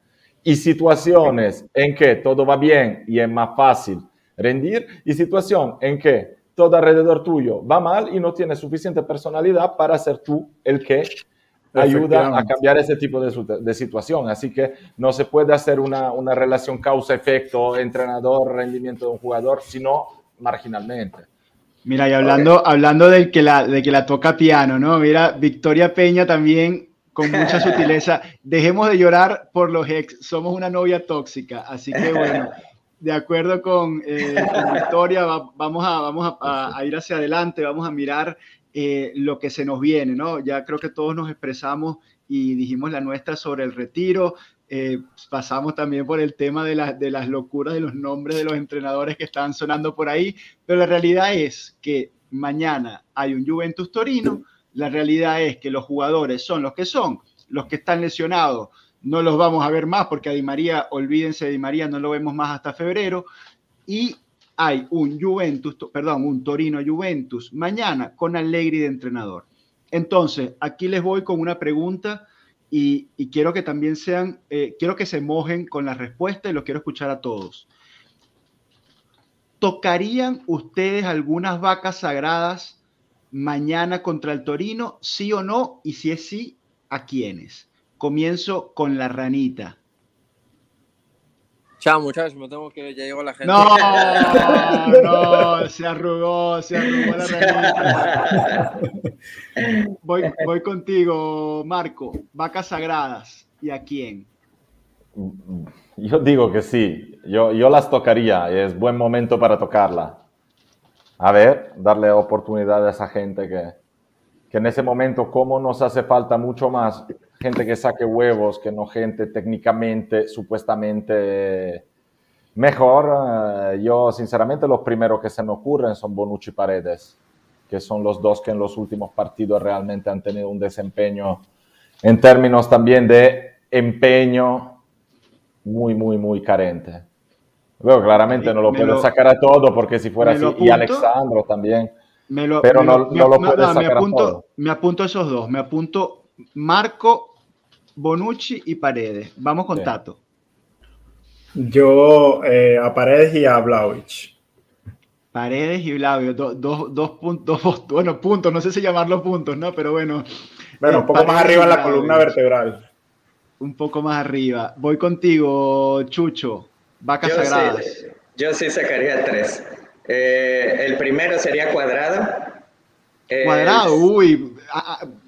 Y situaciones en que todo va bien y es más fácil rendir y situación en que todo alrededor tuyo va mal y no tienes suficiente personalidad para ser tú el que ayuda a cambiar ese tipo de, de, situación. Así que no se puede hacer una, una relación causa-efecto entrenador-rendimiento de un jugador, sino marginalmente. Mira, y hablando, hablando de, que la, de que la toca piano, ¿no? Mira, Victoria Peña también con mucha sutileza. Dejemos de llorar por los ex, somos una novia tóxica. Así que bueno, de acuerdo con, eh, Victoria, vamos, a, vamos a, a, ir hacia adelante, vamos a mirar eh, lo que se nos viene, ¿no? Ya creo que todos nos expresamos y dijimos la nuestra sobre el retiro. Eh, pasamos también por el tema de, las locuras de los nombres de los entrenadores que están sonando por ahí, pero la realidad es que mañana hay un Juventus Torino, la realidad es que los jugadores son los que son, los que están lesionados no los vamos a ver más porque a Di María, olvídense de Di María, no lo vemos más hasta febrero, y hay un Juventus, perdón, un Torino Juventus mañana con Allegri de entrenador. Entonces, aquí les voy con una pregunta y, quiero que también sean, eh, quiero que se mojen con la respuesta y lo quiero escuchar a todos. ¿Tocarían ustedes algunas vacas sagradas mañana contra el Torino, sí o no? Y si es sí, ¿a quiénes? Comienzo con la ranita. Chao, muchachos, me tengo que ya llegó la gente. No, no, se arrugó, se arrugó la realidad. Voy, voy contigo, Marco. Vacas sagradas. ¿Y a quién? Yo digo que sí. Yo, yo las tocaría. Es buen momento para tocarla. A ver, darle oportunidad a esa gente que, que en ese momento, como nos hace falta mucho más gente que saque huevos, que no gente técnicamente, supuestamente mejor. Eh, yo, sinceramente, los primeros que se me ocurren son Bonucci y Paredes, que son los dos que en los últimos partidos realmente han tenido un desempeño en términos también de empeño muy, muy, muy carente. Luego, claramente no lo puedo sacar a todo porque si fuera así, y Alexandro también. pero no, lo, puedo sacar me apunto, a todo. Me apunto esos dos. Me apunto Marco Bonucci y Paredes. Vamos con Tato. Yo eh, a Paredes y a Blaovic. Paredes y Blaovic, dos, puntos, bueno, puntos, no sé si llamarlo puntos, ¿no? Pero bueno. Bueno, un poco más arriba en la columna vertebral. Un poco más arriba. Voy contigo, Chucho. Vacas sagradas. yo sí sacaría tres. Eh, el primero sería cuadrado. Cuadrado, uy.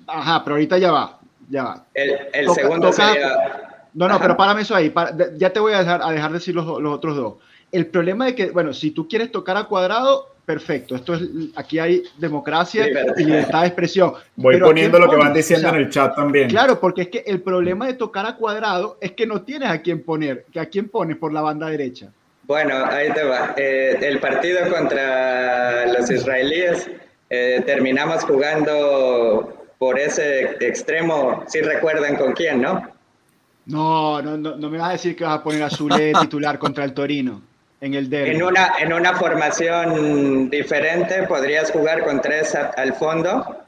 Ajá, pero ahorita ya va ya va. El, segundo sería... No, no, pero párame eso ahí. ya te voy a dejar, a dejar decir los, los, otros dos. El problema es que, bueno, si tú quieres tocar a cuadrado, perfecto. Esto es, aquí hay democracia y libertad de expresión. Voy poniendo lo que van diciendo en el chat también. Claro, porque es que el problema de tocar a cuadrado es que no tienes a quién poner, que a quién pones por la banda derecha. Bueno, ahí te va. Eh, el partido contra los israelíes eh, terminamos jugando por ese extremo, si recuerdan con quién, ¿no? No, no, no, me vas a decir que vas a poner a Zule titular contra el Torino en el derby. En una, en una formación diferente podrías jugar con tres al fondo.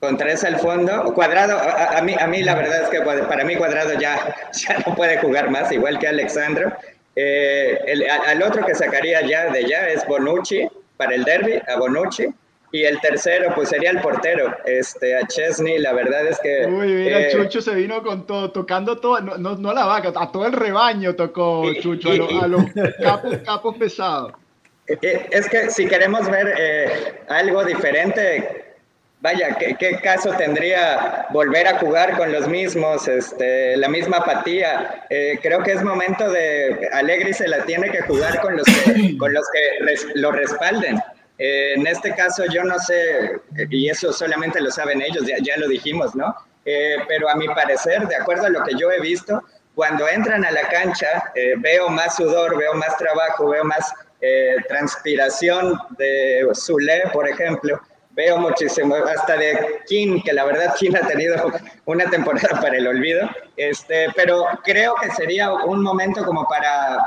Con tres al fondo. Cuadrado, a, mí, a mí la verdad es que para mí Cuadrado ya, ya no puede jugar más, igual que Alexandro. Eh, el, al otro que sacaría ya de ya es Bonucci para el derby, a Bonucci. Y el tercero, pues sería el portero, este, a Chesney, la verdad es que... Uy, mira, eh, Chucho se vino con todo, tocando todo, no, no, no, la vaca, a todo el rebaño tocó Chucho, a, los capos, capos pesados. Es que si queremos ver eh, algo diferente, vaya, ¿qué, caso tendría volver a jugar con los mismos, este, la misma apatía? Eh, creo que es momento de, Alegri se la tiene que jugar con los que, con los que lo respalden. Eh, en este caso yo no sé, y eso solamente lo saben ellos, ya, ya lo dijimos, ¿no? Eh, pero a mi parecer, de acuerdo a lo que yo he visto, cuando entran a la cancha veo más sudor, veo más trabajo, veo más transpiración de Zule, por ejemplo, veo muchísimo, hasta de King, que la verdad King ha tenido una temporada para el olvido, este, pero creo que sería un momento como para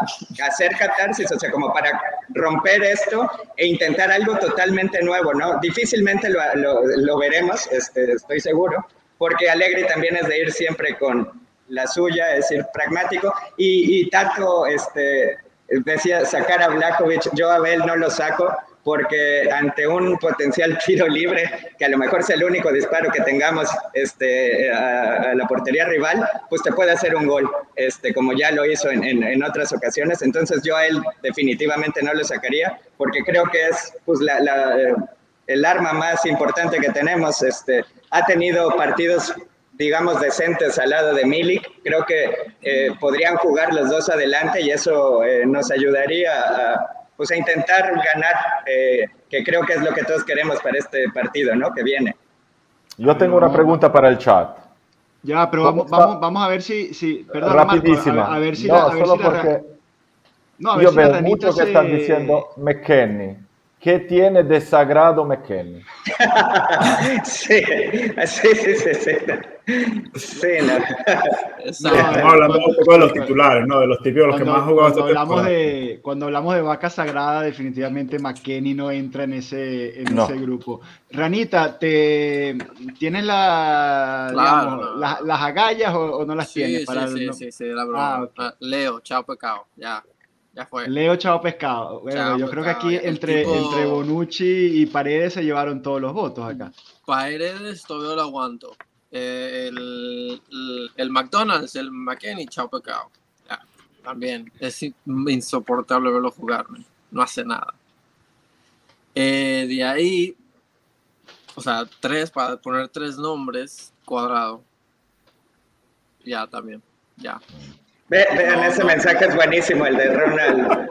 hacer catarsis, o sea, como para romper esto e intentar algo totalmente nuevo, ¿no? Difícilmente lo, lo, veremos, este, estoy seguro, porque Alegre también es de ir siempre con la suya, es decir, pragmático, y, y Tato, este, decía sacar a Blakovic, yo a Abel no lo saco, porque ante un potencial tiro libre, que a lo mejor es el único disparo que tengamos este, a, la portería rival, pues te puede hacer un gol, este, como ya lo hizo en, en, otras ocasiones. Entonces yo a él definitivamente no lo sacaría, porque creo que es pues, la, la, el arma más importante que tenemos. Este, ha tenido partidos digamos, decentes al lado de Milik. Creo que eh, podrían jugar los dos adelante y eso eh, nos ayudaría a, pues a intentar ganar, eh, que creo que es lo que todos queremos para este partido, ¿no? Que viene. Yo tengo una pregunta para el chat. Ya, pero vamos, vamos, vamos, a ver si, si perdón, Rapidísima. a, ver si no, la, solo porque no, a ver yo si veo mucho que están diciendo McKenny. ¿Qué tiene de sagrado McKenny? sí, sí, sí, sí, sí. Sí, no. Estamos hablando un poco de los titulares, ¿no? De los típicos, los que más han jugado cuando hablamos de Cuando hablamos de vaca sagrada, definitivamente McKenny no entra en ese, en ese grupo. Ranita, ¿te, ¿tienes la, las agallas o, no las tienes? Para sí, sí, sí, sí, la broma. Ah, ah, Leo, chao pecado, ya. Ya fue. Leo Chao Pescado. Bueno, yo creo que aquí entre, entre Bonucci y Paredes se llevaron todos los votos acá. Paredes todavía lo aguanto. Eh, el, el, McDonald's, el McKenny, chao pecado. también es insoportable verlo jugar, no hace nada. Eh, de ahí, o sea, tres, para poner tres nombres, cuadrado. Ya, también, ya. Vean, ese mensaje es buenísimo, el de Ronald.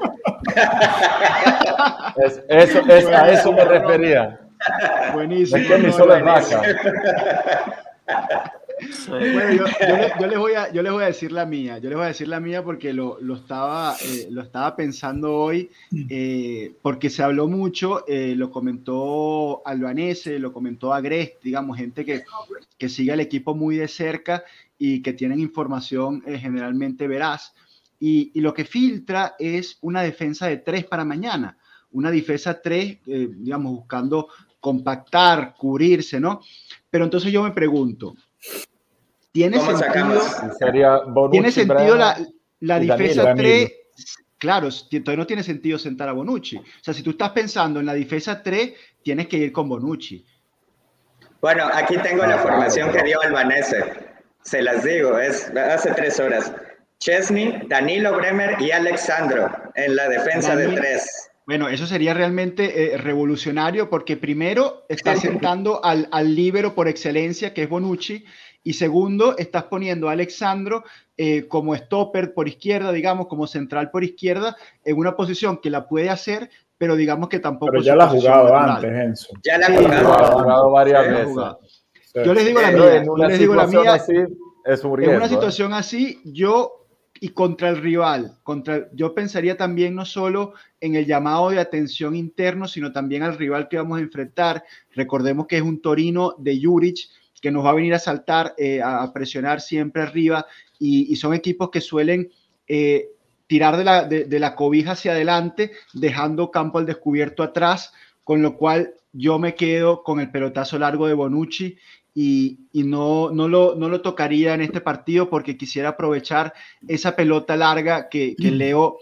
eso, es, a eso me refería. Buenísimo. McKenny solo es bueno, yo, les voy a, yo les voy a decir la mía, yo les voy a decir la mía porque lo, lo estaba, eh, lo estaba pensando hoy, eh, porque se habló mucho, eh, lo comentó Albanese, lo comentó Agrest, digamos, gente que, que sigue al equipo muy de cerca y que tienen información generalmente veraz. Y, y, lo que filtra es una defensa de tres para mañana, una defensa tres, digamos, buscando compactar, cubrirse, ¿no? Pero entonces yo me pregunto, ¿tiene sentido, ¿tiene sentido la, la defensa 3? Claro, todavía no tiene sentido sentar a Bonucci. O sea, si tú estás pensando en la defensa 3, tienes que ir con Bonucci. Bueno, aquí tengo la formación que dio Albanese. Se las digo, es hace tres horas. Chesney, Danilo Bremer y Alexandro en la defensa de tres. Bueno, eso sería realmente eh, revolucionario porque primero estás sentando al, al líbero por excelencia, que es Bonucci, y segundo, estás poniendo a Alexandro eh, como stopper por izquierda, digamos, como central por izquierda, en una posición que la puede hacer, pero digamos que tampoco... Pero ya la ha jugado antes, Enzo. Ya la ha jugado. varias veces. Yo les digo la mía. En una situación así, es un En una situación así, yo y contra el rival. Contra, yo pensaría también no solo en el llamado de atención interno, sino también al rival que vamos a enfrentar. Recordemos que es un Torino de Juric que nos va a venir a saltar, eh, a presionar siempre arriba y, son equipos que suelen eh, tirar de la, de la cobija hacia adelante, dejando campo al descubierto atrás, con lo cual yo me quedo con el pelotazo largo de Bonucci y, no, no, lo, no, lo, tocaría en este partido porque quisiera aprovechar esa pelota larga que, que mm. Leo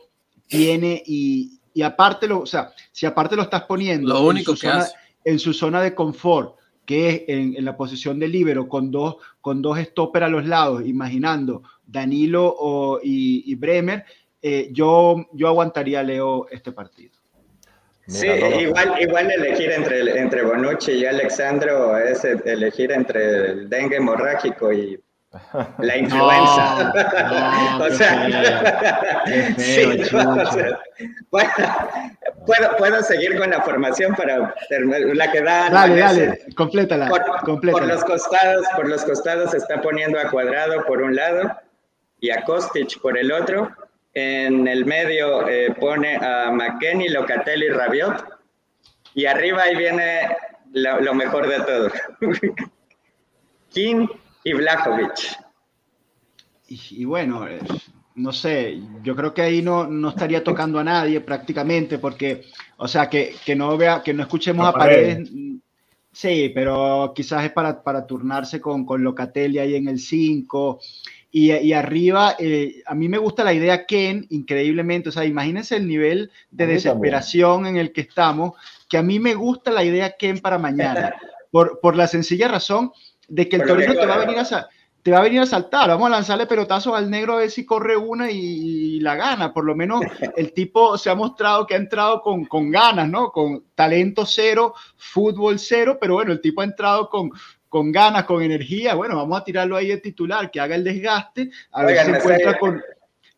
tiene y, y, aparte, lo, o sea, si aparte lo estás poniendo lo único en, su que zona, en su zona de confort, que es en, en, la posición de libero con dos, con dos stopper a los lados, imaginando Danilo o, y, y, Bremer, eh, yo, yo aguantaría Leo este partido. sí, igual, igual elegir entre, entre Bonucci y Alexandro es elegir entre el dengue hemorrágico y la influenza. o sea, puedo, puedo, seguir con la formación para la que da. Dale, dale, complétala, por, Por los costados, por los costados se está poniendo a cuadrado por un lado y a Kostic por el otro. En el medio eh, pone a McKenny, Locatelli, Rabiot. Y arriba ahí viene lo, lo mejor de todo. King y Blajovic. Y, bueno, eh, no sé, yo creo que ahí no, no, estaría tocando a nadie prácticamente, porque, o sea, que, que no vea, que no escuchemos a Paredes. Sí, pero quizás es para, para turnarse con, con Locatelli ahí en el 5. Y, y, arriba, eh, a mí me gusta la idea Ken, increíblemente, o sea, imagínense el nivel de desesperación en el que estamos, que a mí me gusta la idea Ken para mañana, por, por la sencilla razón de que el Torino te va a venir a te va a venir a saltar, vamos a lanzarle pelotazos al negro a ver si corre una y, la gana. Por lo menos el tipo se ha mostrado que ha entrado con, con, ganas, ¿no? Con talento cero, fútbol cero, pero bueno, el tipo ha entrado con, con ganas, con energía. Bueno, vamos a tirarlo ahí de titular, que haga el desgaste, a ver si encuentra con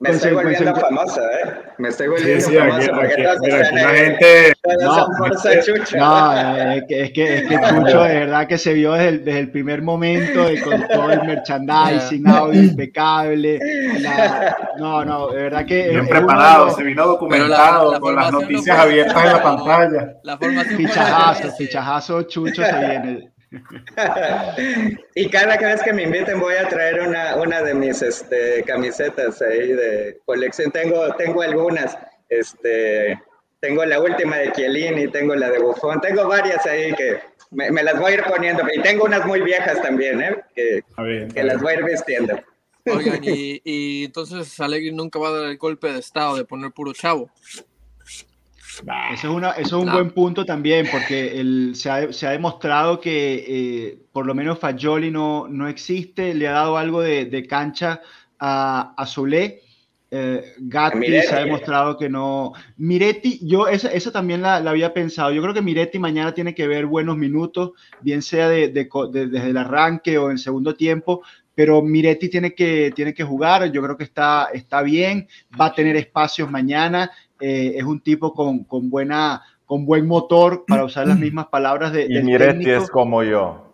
me estoy volviendo famosa, ¿eh? Me estoy volviendo sí, sí, famosa. Aquí, aquí, la gente. No, no es, que, es, que, es que Chucho de verdad que se vio desde el, desde el primer momento de, con todo el merchandising, audio impecable. La, no, no, de verdad que. Bien preparado, se vino documentado, la, la con las noticias no abiertas en la pantalla. La fichajazo, fichajazo Chucho se viene. y cada vez que me inviten voy a traer una, una de mis este, camisetas ahí de colección. Tengo, tengo algunas, este, tengo la última de Chiellini, tengo la de Buffon, tengo varias ahí que me, las voy a ir poniendo. Y tengo unas muy viejas también, ¿eh? que, que las voy a ir vistiendo. Oigan, y, y entonces Alegri nunca va a dar el golpe de estado de poner puro chavo. Eso es, una, eso es un buen punto también, porque el, se, ha, se, ha, demostrado que eh, por lo menos Fagioli no, no existe, le ha dado algo de, de cancha a, a Solé. Eh, Gatti se ha demostrado que no. Miretti, yo esa, esa también la, la, había pensado. Yo creo que Miretti mañana tiene que ver buenos minutos, bien sea de, de, desde el arranque o en segundo tiempo, pero Miretti tiene que, tiene que jugar. Yo creo que está, está bien, va a tener espacios mañana eh, es un tipo con, con, buena, con buen motor, para usar las mismas palabras de... Y Miretti es como yo.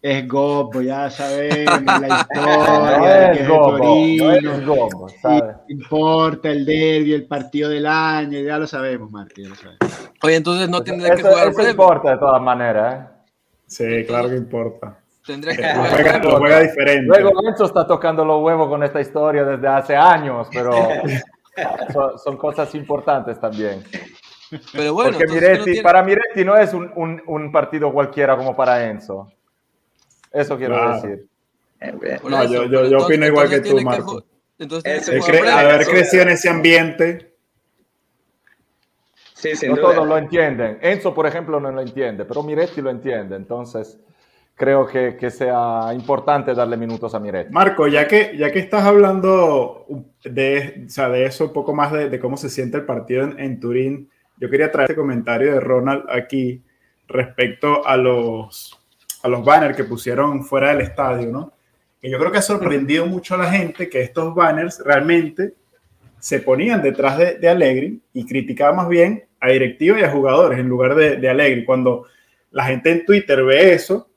Es Gobo, ya sabemos la historia. no es Gobo, no Importa el derby, el partido del año, ya lo sabemos, Martín. Oye, entonces no tendría que jugar. Eso importa de todas maneras, ¿eh? Sí, claro que importa. Tendría que jugar. Lo juega, diferente. Luego Enzo está tocando los huevos con esta historia desde hace años, pero son, cosas importantes también. Pero bueno, Porque Miretti, para Miretti no es un, un, un, partido cualquiera como para Enzo. Eso quiero decir. No, yo, yo, yo opino igual que tú, Marco. Entonces, cre haber crecido en ese ambiente. Sí, no todos lo entienden. Enzo, por ejemplo, no lo entiende, pero Miretti lo entiende. Entonces, creo que, que, sea importante darle minutos a Miretti. Marco, ya que, ya que estás hablando de, o sea, de eso, un poco más de, cómo se siente el partido en, en, Turín, yo quería traer este comentario de Ronald aquí respecto a los, a los banners que pusieron fuera del estadio, ¿no? Que yo creo que ha sorprendido mucho a la gente que estos banners realmente se ponían detrás de, de Allegri y criticaban más bien a directivos y a jugadores en lugar de, de Allegri. Cuando la gente en Twitter ve eso,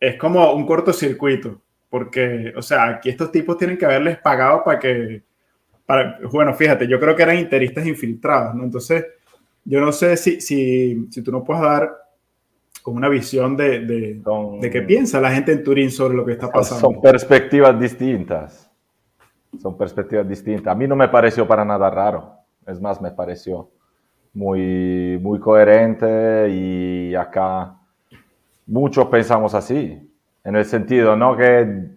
es como un cortocircuito, porque, o sea, aquí estos tipos tienen que haberles pagado para que, para, bueno, fíjate, yo creo que eran interistas infiltrados, ¿no? Entonces, yo no sé si, si, si tú no puedes dar como una visión de, de, son, de, qué piensa la gente en Turín sobre lo que está pasando. Son perspectivas distintas, son perspectivas distintas. A mí no me pareció para nada raro, es más, me pareció muy, muy coherente y acá muchos pensamos así, en el sentido, ¿no? Que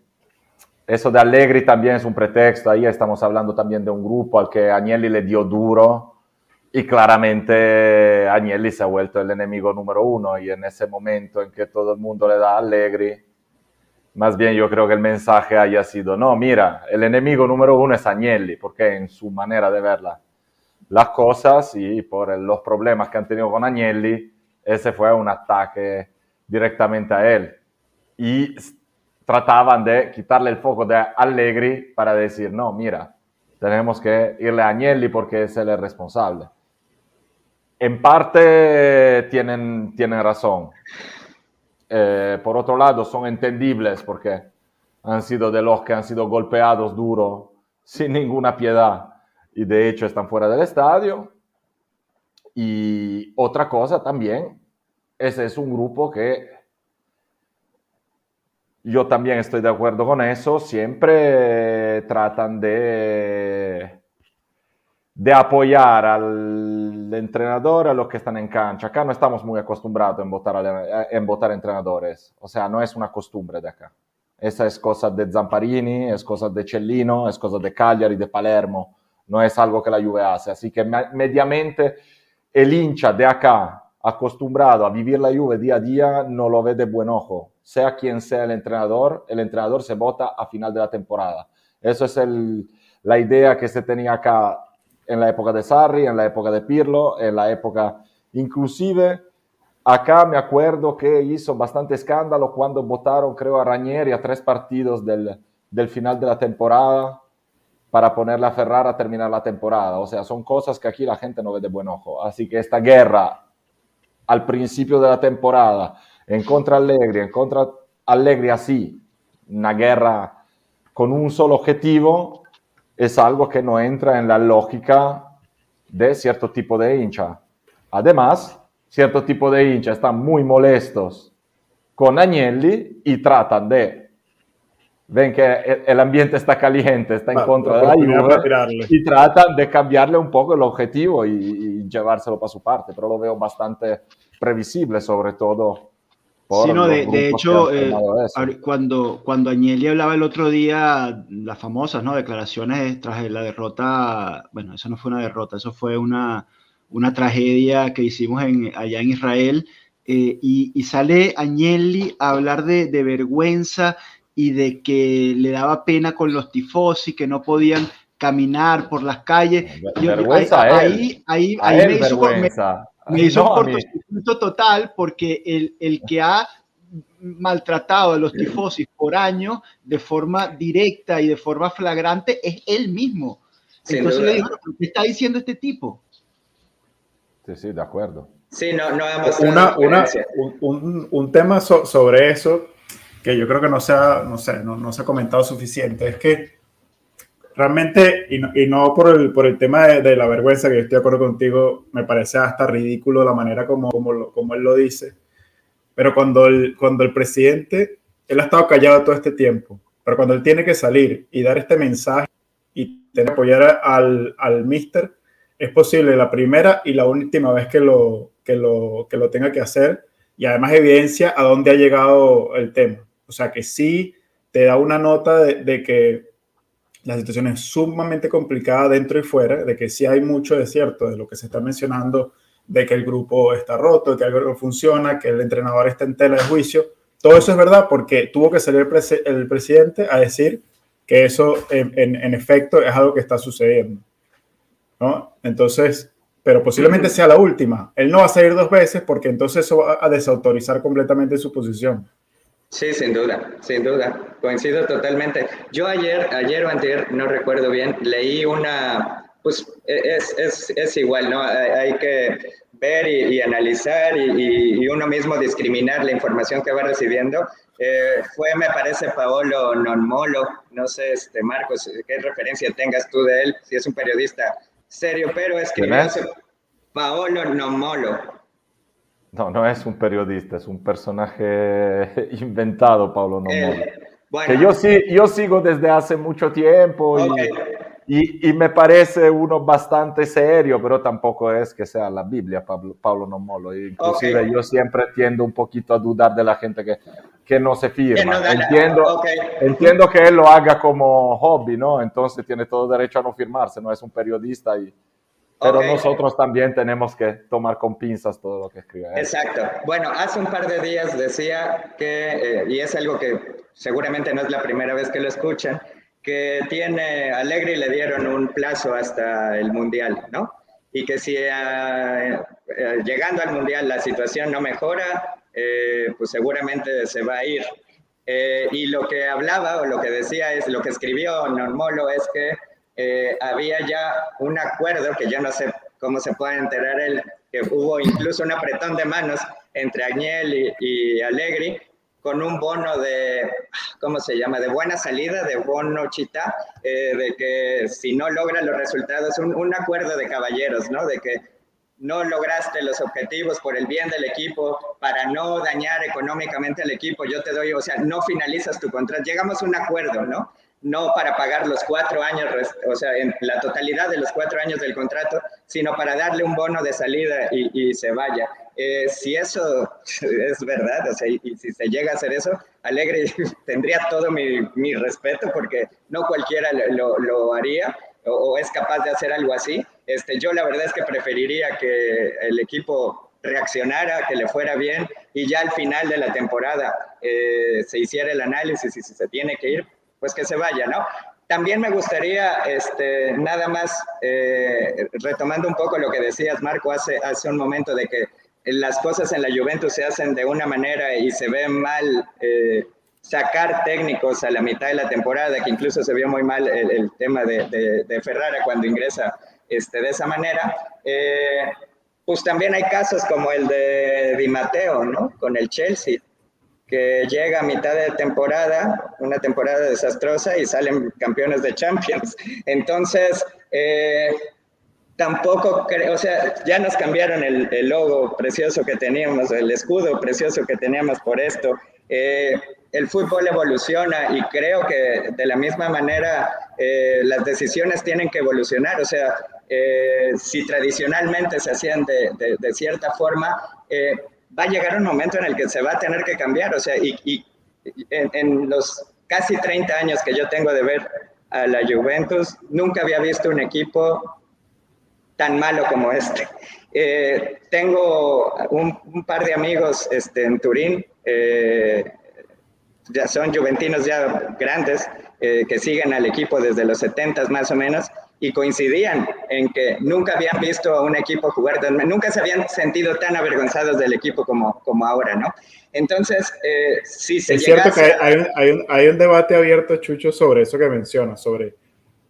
eso de Allegri también es un pretexto, ahí estamos hablando también de un grupo al que Agnelli le dio duro y claramente Agnelli se ha vuelto el enemigo número uno y en ese momento en que todo el mundo le da a Allegri, más bien yo creo que el mensaje haya sido, no, mira, el enemigo número uno es Agnelli, porque en su manera de verla las cosas y por los problemas que han tenido con Agnelli, ese fue un ataque directamente a él. Y trataban de quitarle el foco de Allegri para decir, no, mira, tenemos que irle a Agnelli porque es el responsable. En parte tienen, tienen razón. Eh, por otro lado, son entendibles porque han sido de los que han sido golpeados duro, sin ninguna piedad, y de hecho están fuera del estadio. Y otra cosa también, ese es un grupo que yo también estoy de acuerdo con eso, siempre tratan de, de apoyar al entrenador a los que están en cancha. Acá no estamos muy acostumbrados en votar, en votar entrenadores, o sea, no es una costumbre de acá. Esa es cosa de Zamparini, es cosa de Cellino, es cosa de Cagliari, de Palermo, no es algo que la Juve hace. Así que mediamente el hincha de acá, acostumbrado a vivir la Juve día a día, no lo ve de buen ojo sea quien sea el entrenador, el entrenador se vota a final de la temporada. Eso es la idea que se tenía acá en la época de Sarri, en la época de Pirlo, en la época inclusive acá me acuerdo que hizo bastante escándalo cuando votaron, creo, a Ranieri a tres partidos del, del final de la temporada para ponerle a Ferrara a terminar la temporada. O sea, son cosas que aquí la gente no ve de buen ojo. Así que esta guerra al principio de la temporada en contra Allegri, en contra Allegri así, una guerra con un solo objetivo, es algo que no entra en la lógica de cierto tipo de hincha. Además, cierto tipo de hincha están muy molestos con Agnelli y tratan de ven que el ambiente está caliente, está en contra de la Juve y tratan de cambiarle un poco el objetivo y, y, llevárselo para su parte, pero lo veo bastante previsible, sobre todo Sí, no, de, hecho, eh, cuando, cuando Agnelli hablaba el otro día, las famosas ¿no? declaraciones tras la derrota, bueno, eso no fue una derrota, eso fue una, una tragedia que hicimos en, allá en Israel, eh, y, sale Agnelli a hablar de, de, vergüenza y de que le daba pena con los tifosi, que no podían caminar por las calles. vergüenza ahí, ahí, ahí, me hizo, me hizo un cortocircuito total porque el, el, que ha maltratado a los tifosis por años de forma directa y de forma flagrante es él mismo. Entonces le digo, ¿qué está diciendo este tipo? Sí, sí, de acuerdo. Sí, no, no una, una, un, un, tema sobre eso que yo creo que no se ha, no sé, no, no se ha comentado suficiente. Es que realmente, y no, y no, por, el, por el tema de, la vergüenza, que yo estoy de acuerdo contigo, me parece hasta ridículo la manera como, como, como él lo dice, pero cuando el, cuando el presidente, él ha estado callado todo este tiempo, pero cuando él tiene que salir y dar este mensaje y tener que apoyar al, al mister, es posible la primera y la última vez que lo, que lo, que lo tenga que hacer. Y además evidencia a dónde ha llegado el tema. O sea que sí te da una nota de, de que la situación es sumamente complicada dentro y fuera, de que sí hay mucho de cierto de lo que se está mencionando, de que el grupo está roto, de que algo no funciona, que el entrenador está en tela de juicio. Todo eso es verdad porque tuvo que salir el, presidente a decir que eso en, efecto es algo que está sucediendo. ¿no? Entonces, pero posiblemente sea la última. Él no va a salir dos veces porque entonces eso va a desautorizar completamente su posición. Sí, sin duda, sin duda, coincido totalmente. Yo ayer, ayer o anterior, no recuerdo bien, leí una, pues e, es, es, es igual, ¿no? Hay, que ver y, analizar y, y, uno mismo discriminar la información que va recibiendo. Eh, fue, me parece, Paolo Nonmolo, no sé, este, Marcos, qué referencia tengas tú de él, si es un periodista serio, pero es que Paolo Nonmolo. No, no es un periodista, es un personaje inventado, Pablo Nomolo. Eh, que yo, sí, yo sigo desde hace mucho tiempo y, y, me parece uno bastante serio, pero tampoco es que sea la Biblia, Pablo, Pablo Nomolo. Inclusive yo siempre tiendo un poquito a dudar de la gente que, que no se firma. entiendo, entiendo que él lo haga como hobby, ¿no? Entonces tiene todo derecho a no firmarse, no es un periodista y pero nosotros también tenemos que tomar con pinzas todo lo que escribe. Exacto. Bueno, hace un par de días decía que, eh, y es algo que seguramente no es la primera vez que lo escuchan, que tiene, Alegre le dieron un plazo hasta el Mundial, ¿no? y que si llegando al Mundial la situación no mejora, pues seguramente se va a ir. y lo que hablaba o lo que decía es, lo que escribió Normolo es que había ya un acuerdo que yo no sé cómo se puede enterar él, que hubo incluso un apretón de manos entre Agnel y, y con un bono de, ¿cómo se llama?, de buena salida, de bono chita, eh, de que si no logra los resultados, un, un, acuerdo de caballeros, ¿no? De que no lograste los objetivos por el bien del equipo, para no dañar económicamente al equipo, yo te doy, o sea, no finalizas tu contrato, llegamos a un acuerdo, ¿no? No para pagar los cuatro años, o sea, en la totalidad de los cuatro años del contrato, sino para darle un bono de salida y, se vaya. Eh, si eso es verdad, o sea, y, si se llega a hacer eso, Alegre tendría todo mi, respeto porque no cualquiera lo, lo haría o, es capaz de hacer algo así. Este, yo la verdad es que preferiría que el equipo reaccionara, que le fuera bien y ya al final de la temporada eh, se hiciera el análisis y si se tiene que ir, pues que se vaya, ¿no? También me gustaría, este, nada más, eh, retomando un poco lo que decías, Marco, hace, hace un momento, de que las cosas en la Juventus se hacen de una manera y se ve mal eh, sacar técnicos a la mitad de la temporada, que incluso se vio muy mal el, tema de, Ferrara cuando ingresa este, de esa manera. Eh, pues también hay casos como el de Di Matteo, ¿no? Con el Chelsea que llega a mitad de temporada, una temporada desastrosa y salen campeones de Champions. Entonces, eh, tampoco creo, o sea, ya nos cambiaron el, logo precioso que teníamos, el escudo precioso que teníamos por esto. Eh, el fútbol evoluciona y creo que de la misma manera eh, las decisiones tienen que evolucionar. O sea, si tradicionalmente se hacían de, de cierta forma, va a llegar un momento en el que se va a tener que cambiar, o sea, y, en, los casi 30 años que yo tengo de ver a la Juventus, nunca había visto un equipo tan malo como este. Eh, tengo un, par de amigos este, en Turín, eh, ya son juventinos ya grandes, eh, que siguen al equipo desde los 70 más o menos, y coincidían en que nunca habían visto a un equipo jugar, nunca se habían sentido tan avergonzados del equipo como, como ahora, ¿no? Entonces, eh, sí se Es cierto que hay, un, hay, un, hay, un, debate abierto, Chucho, sobre eso que mencionas, sobre...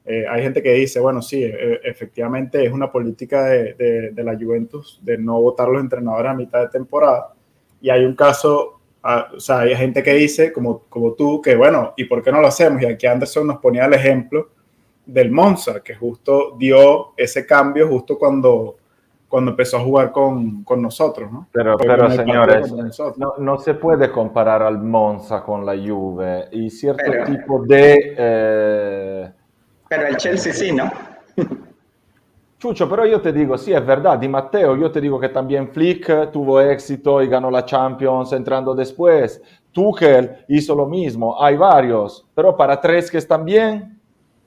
Eh, hay gente que dice, bueno, sí, e, efectivamente es una política de, de, de, la Juventus de no votar los entrenadores a mitad de temporada. Y hay un caso, ah, o sea, hay gente que dice, como, como tú, que bueno, ¿y por qué no lo hacemos? Y aquí Anderson nos ponía el ejemplo del Monza, que justo dio ese cambio justo cuando, cuando empezó a jugar con, con nosotros, ¿no? Pero, pero señores, no, no, se puede comparar al Monza con la Juve y cierto tipo de... Eh... Pero el Chelsea sí, ¿no? Chucho, pero yo te digo, sí, es verdad, Di Matteo, yo te digo que también Flick tuvo éxito y ganó la Champions entrando después. Tuchel hizo lo mismo, hay varios, pero para tres que están bien,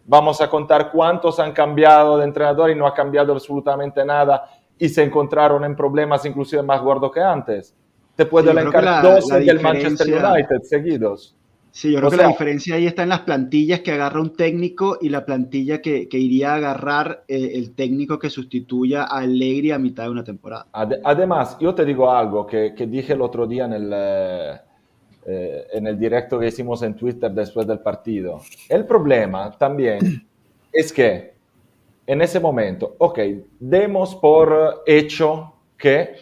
vamos a contar cuántos han cambiado de entrenador y no ha cambiado absolutamente nada y se encontraron en problemas inclusive más gordos que antes. Te puedo sí, elencar dos del Manchester United seguidos. Sí, yo creo que la diferencia ahí está en las plantillas que agarra un técnico y la plantilla que, que iría a agarrar eh, el técnico que sustituya a Allegri a mitad de una temporada. además, yo te digo algo que, que dije el otro día en el, eh, eh, en el directo que hicimos en Twitter después del partido. El problema también es que en ese momento, ok, demos por hecho que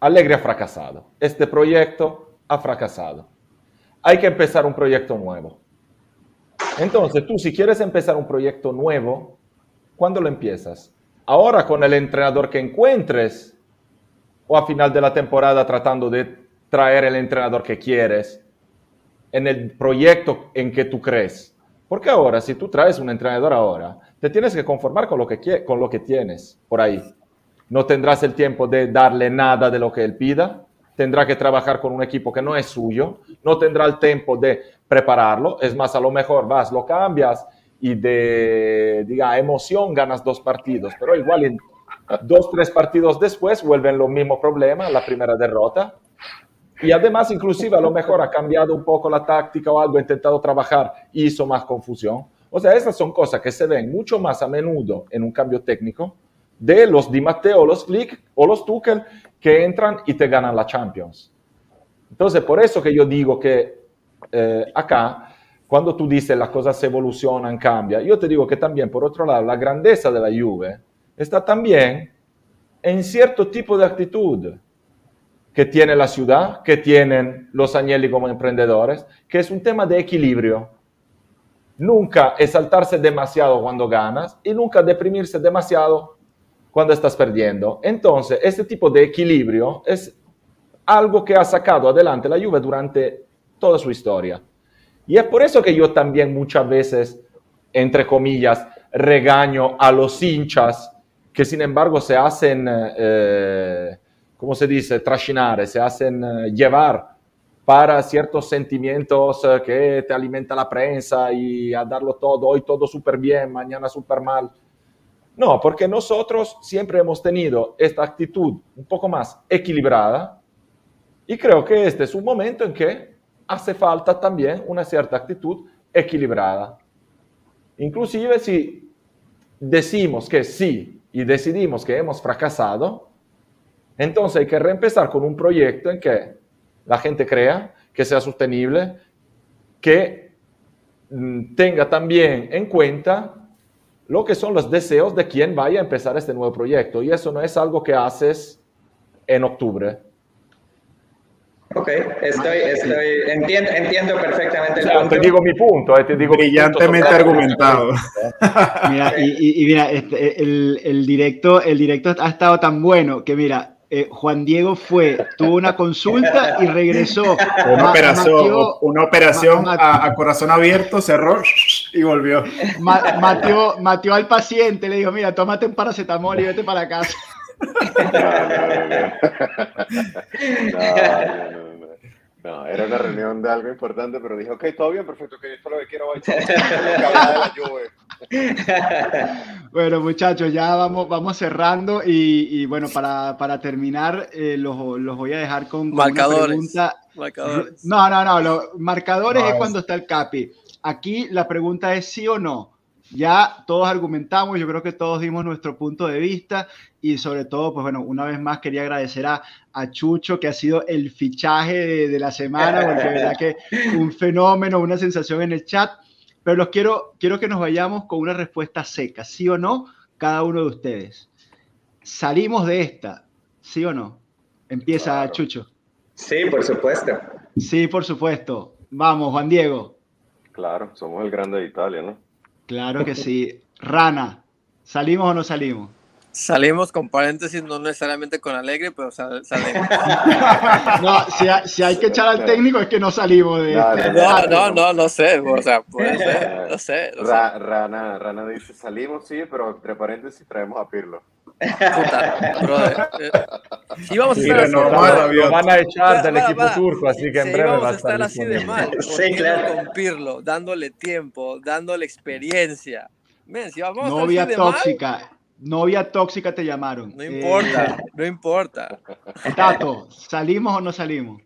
Alegre ha fracasado. Este proyecto ha fracasado. Hay que empezar un proyecto nuevo. Entonces, tú si quieres empezar un proyecto nuevo, ¿cuándo lo empiezas? Ahora con el entrenador que encuentres o a final de la temporada tratando de traer el entrenador que quieres en el proyecto en que tú crees. Porque ahora, si tú traes un entrenador ahora, te tienes que conformar con lo que, con lo que tienes por ahí. No tendrás el tiempo de darle nada de lo que él pida, tendrá que trabajar con un equipo que no es suyo, no tendrá el tiempo de prepararlo, es más, a lo mejor vas, lo cambias y de, diga, emoción ganas dos partidos, pero igual en dos, tres partidos después vuelven los mismos problemas, la primera derrota, y además, inclusive, a lo mejor ha cambiado un poco la táctica o algo, ha intentado trabajar y hizo más confusión. O sea, esas son cosas que se ven mucho más a menudo en un cambio técnico de los Di Matteo los Flick o los Tuchel que entran y te ganan la Champions. Entonces, por eso que yo digo que eh, acá, cuando tú dices las cosas evolucionan, cambian, yo te digo que también, por otro lado, la grandeza de la Juve está también en cierto tipo de actitud que tiene la ciudad, que tienen los Agnelli como emprendedores, que es un tema de equilibrio. Nunca exaltarse demasiado cuando ganas y nunca deprimirse demasiado cuando estás perdiendo. Entonces, este tipo de equilibrio es algo que ha sacado adelante la Juve durante toda su historia. Y es por eso que yo también muchas veces, entre comillas, regaño a los hinchas que sin embargo se hacen, eh, ¿cómo se dice?, trascinare, se hacen eh, llevar para ciertos sentimientos eh, que te alimenta la prensa y a darlo todo, hoy todo súper bien, mañana súper mal. No, porque nosotros siempre hemos tenido esta actitud un poco más equilibrada y creo que este es un momento en que hace falta también una cierta actitud equilibrada. Inclusive si decimos que sí y decidimos que hemos fracasado, entonces hay que reempezar con un proyecto en que la gente crea, que sea sostenible, que mm, tenga también en cuenta lo que son los deseos de quien vaya a empezar este nuevo proyecto. Y eso no es algo que haces en octubre. Ok, estoy, estoy, entiendo, entiendo perfectamente el punto. Te digo mi punto, eh, te digo brillantemente argumentado. mira, y, y, mira, este, el, el, directo, el directo ha estado tan bueno que mira, eh, Juan Diego fue, tuvo una consulta y regresó. Una operación, una operación a, a, corazón abierto, cerró y volvió. Mateo, Mateo al paciente, le dijo, mira, tómate un paracetamol y vete para casa. No, era una reunión de algo importante, pero dijo, ok, todo bien, perfecto, que esto es lo que quiero bueno, muchachos, ya vamos, vamos cerrando y, bueno, para, para terminar, eh, los, los, voy a dejar con, marcadores. Una pregunta. No, no, no, los marcadores es cuando está el CAPI. Aquí la pregunta es sí o no. Ya todos argumentamos, yo creo que todos dimos nuestro punto de vista y sobre todo, pues bueno, una vez más quería agradecer a, a Chucho, que ha sido el fichaje de, la semana, porque verdad que un fenómeno, una sensación en el chat, pero los quiero, quiero que nos vayamos con una respuesta seca, sí o no, cada uno de ustedes. ¿Salimos de esta? ¿Sí o no? Empieza Chucho. Sí, por supuesto. Sí, por supuesto. Vamos, Juan Diego. Claro, somos el grande de Italia, ¿no? Claro que sí. Rana, ¿salimos o no salimos? Salimos con paréntesis, no necesariamente con alegre, pero salimos. no, si, hay que echar al técnico es que no salimos de. No, no, no, no, sé, o sea, puede ser, no sé. Rana, Rana dice, salimos, sí, pero entre paréntesis traemos a Pirlo. Puta, brother. Eh, íbamos a estar así, lo van a echar del equipo turco, así que en breve va a estar, así de mal. Sí, claro. Con Pirlo, dándole tiempo, dándole experiencia. Men, si vamos Novia tóxica. Novia tóxica te llamaron. No importa, eh, no importa. Tato, ¿salimos o no salimos?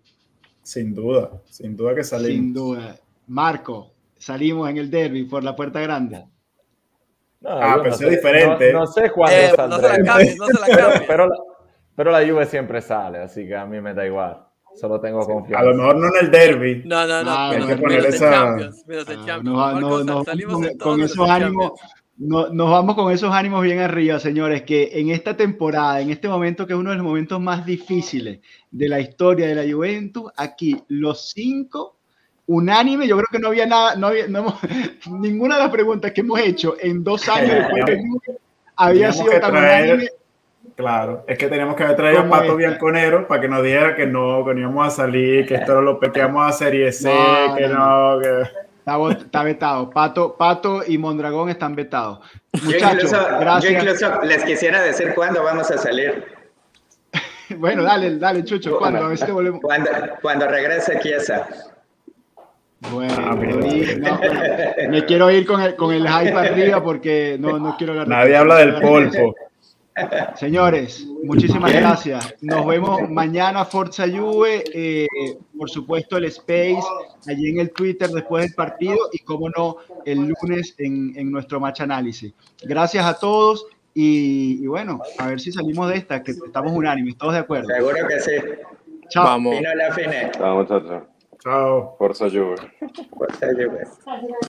Sin duda, sin duda que salimos. Sin duda. Marco, salimos en el derby por la puerta grande. No, ah, pero es diferente. No, sé cuándo eh, No se la cambies, no se la cambies. pero, la, pero la Juve siempre sale, así que a mí me da igual. Solo tengo confianza. A lo mejor no en el derby. No, no, no. Ah, hay que poner esa... Champions, ah, Champions. No, no, no, con, con esos ánimos no, nos vamos con esos ánimos bien arriba, señores, que en esta temporada, en este momento que es uno de los momentos más difíciles de la historia de la Juventus, aquí los cinco unánime, yo creo que no había nada, no había, ninguna de las preguntas que hemos hecho en dos años después de había sido tan unánime. Claro, es que teníamos que haber traído a Pato Bianconero para que nos diera que no, que no íbamos a salir, que esto era lo que íbamos a Serie C, que no, que... Está, vetado. Pato, Pato y Mondragón están vetados. Muchachos, gracias. Yo incluso les quisiera decir cuándo vamos a salir. bueno, dale, dale, Chucho, ¿cuándo? A ver si volvemos. Cuando, cuando regrese Chiesa. Bueno, ah, me quiero ir con el, con el hype arriba porque no, no quiero hablar. Nadie habla del polvo. Señores, muchísimas gracias. Nos vemos mañana Forza Juve, eh, por supuesto el Space, allí en el Twitter después del partido y como no, el lunes en, en nuestro match análisis. Gracias a todos Y, bueno, a ver si salimos de esta, que estamos unánimes, todos de acuerdo. Seguro que sí. Chao. Vamos. Fino la fine. Chao, muchachos. Chao. Forza Juve. Forza Juve.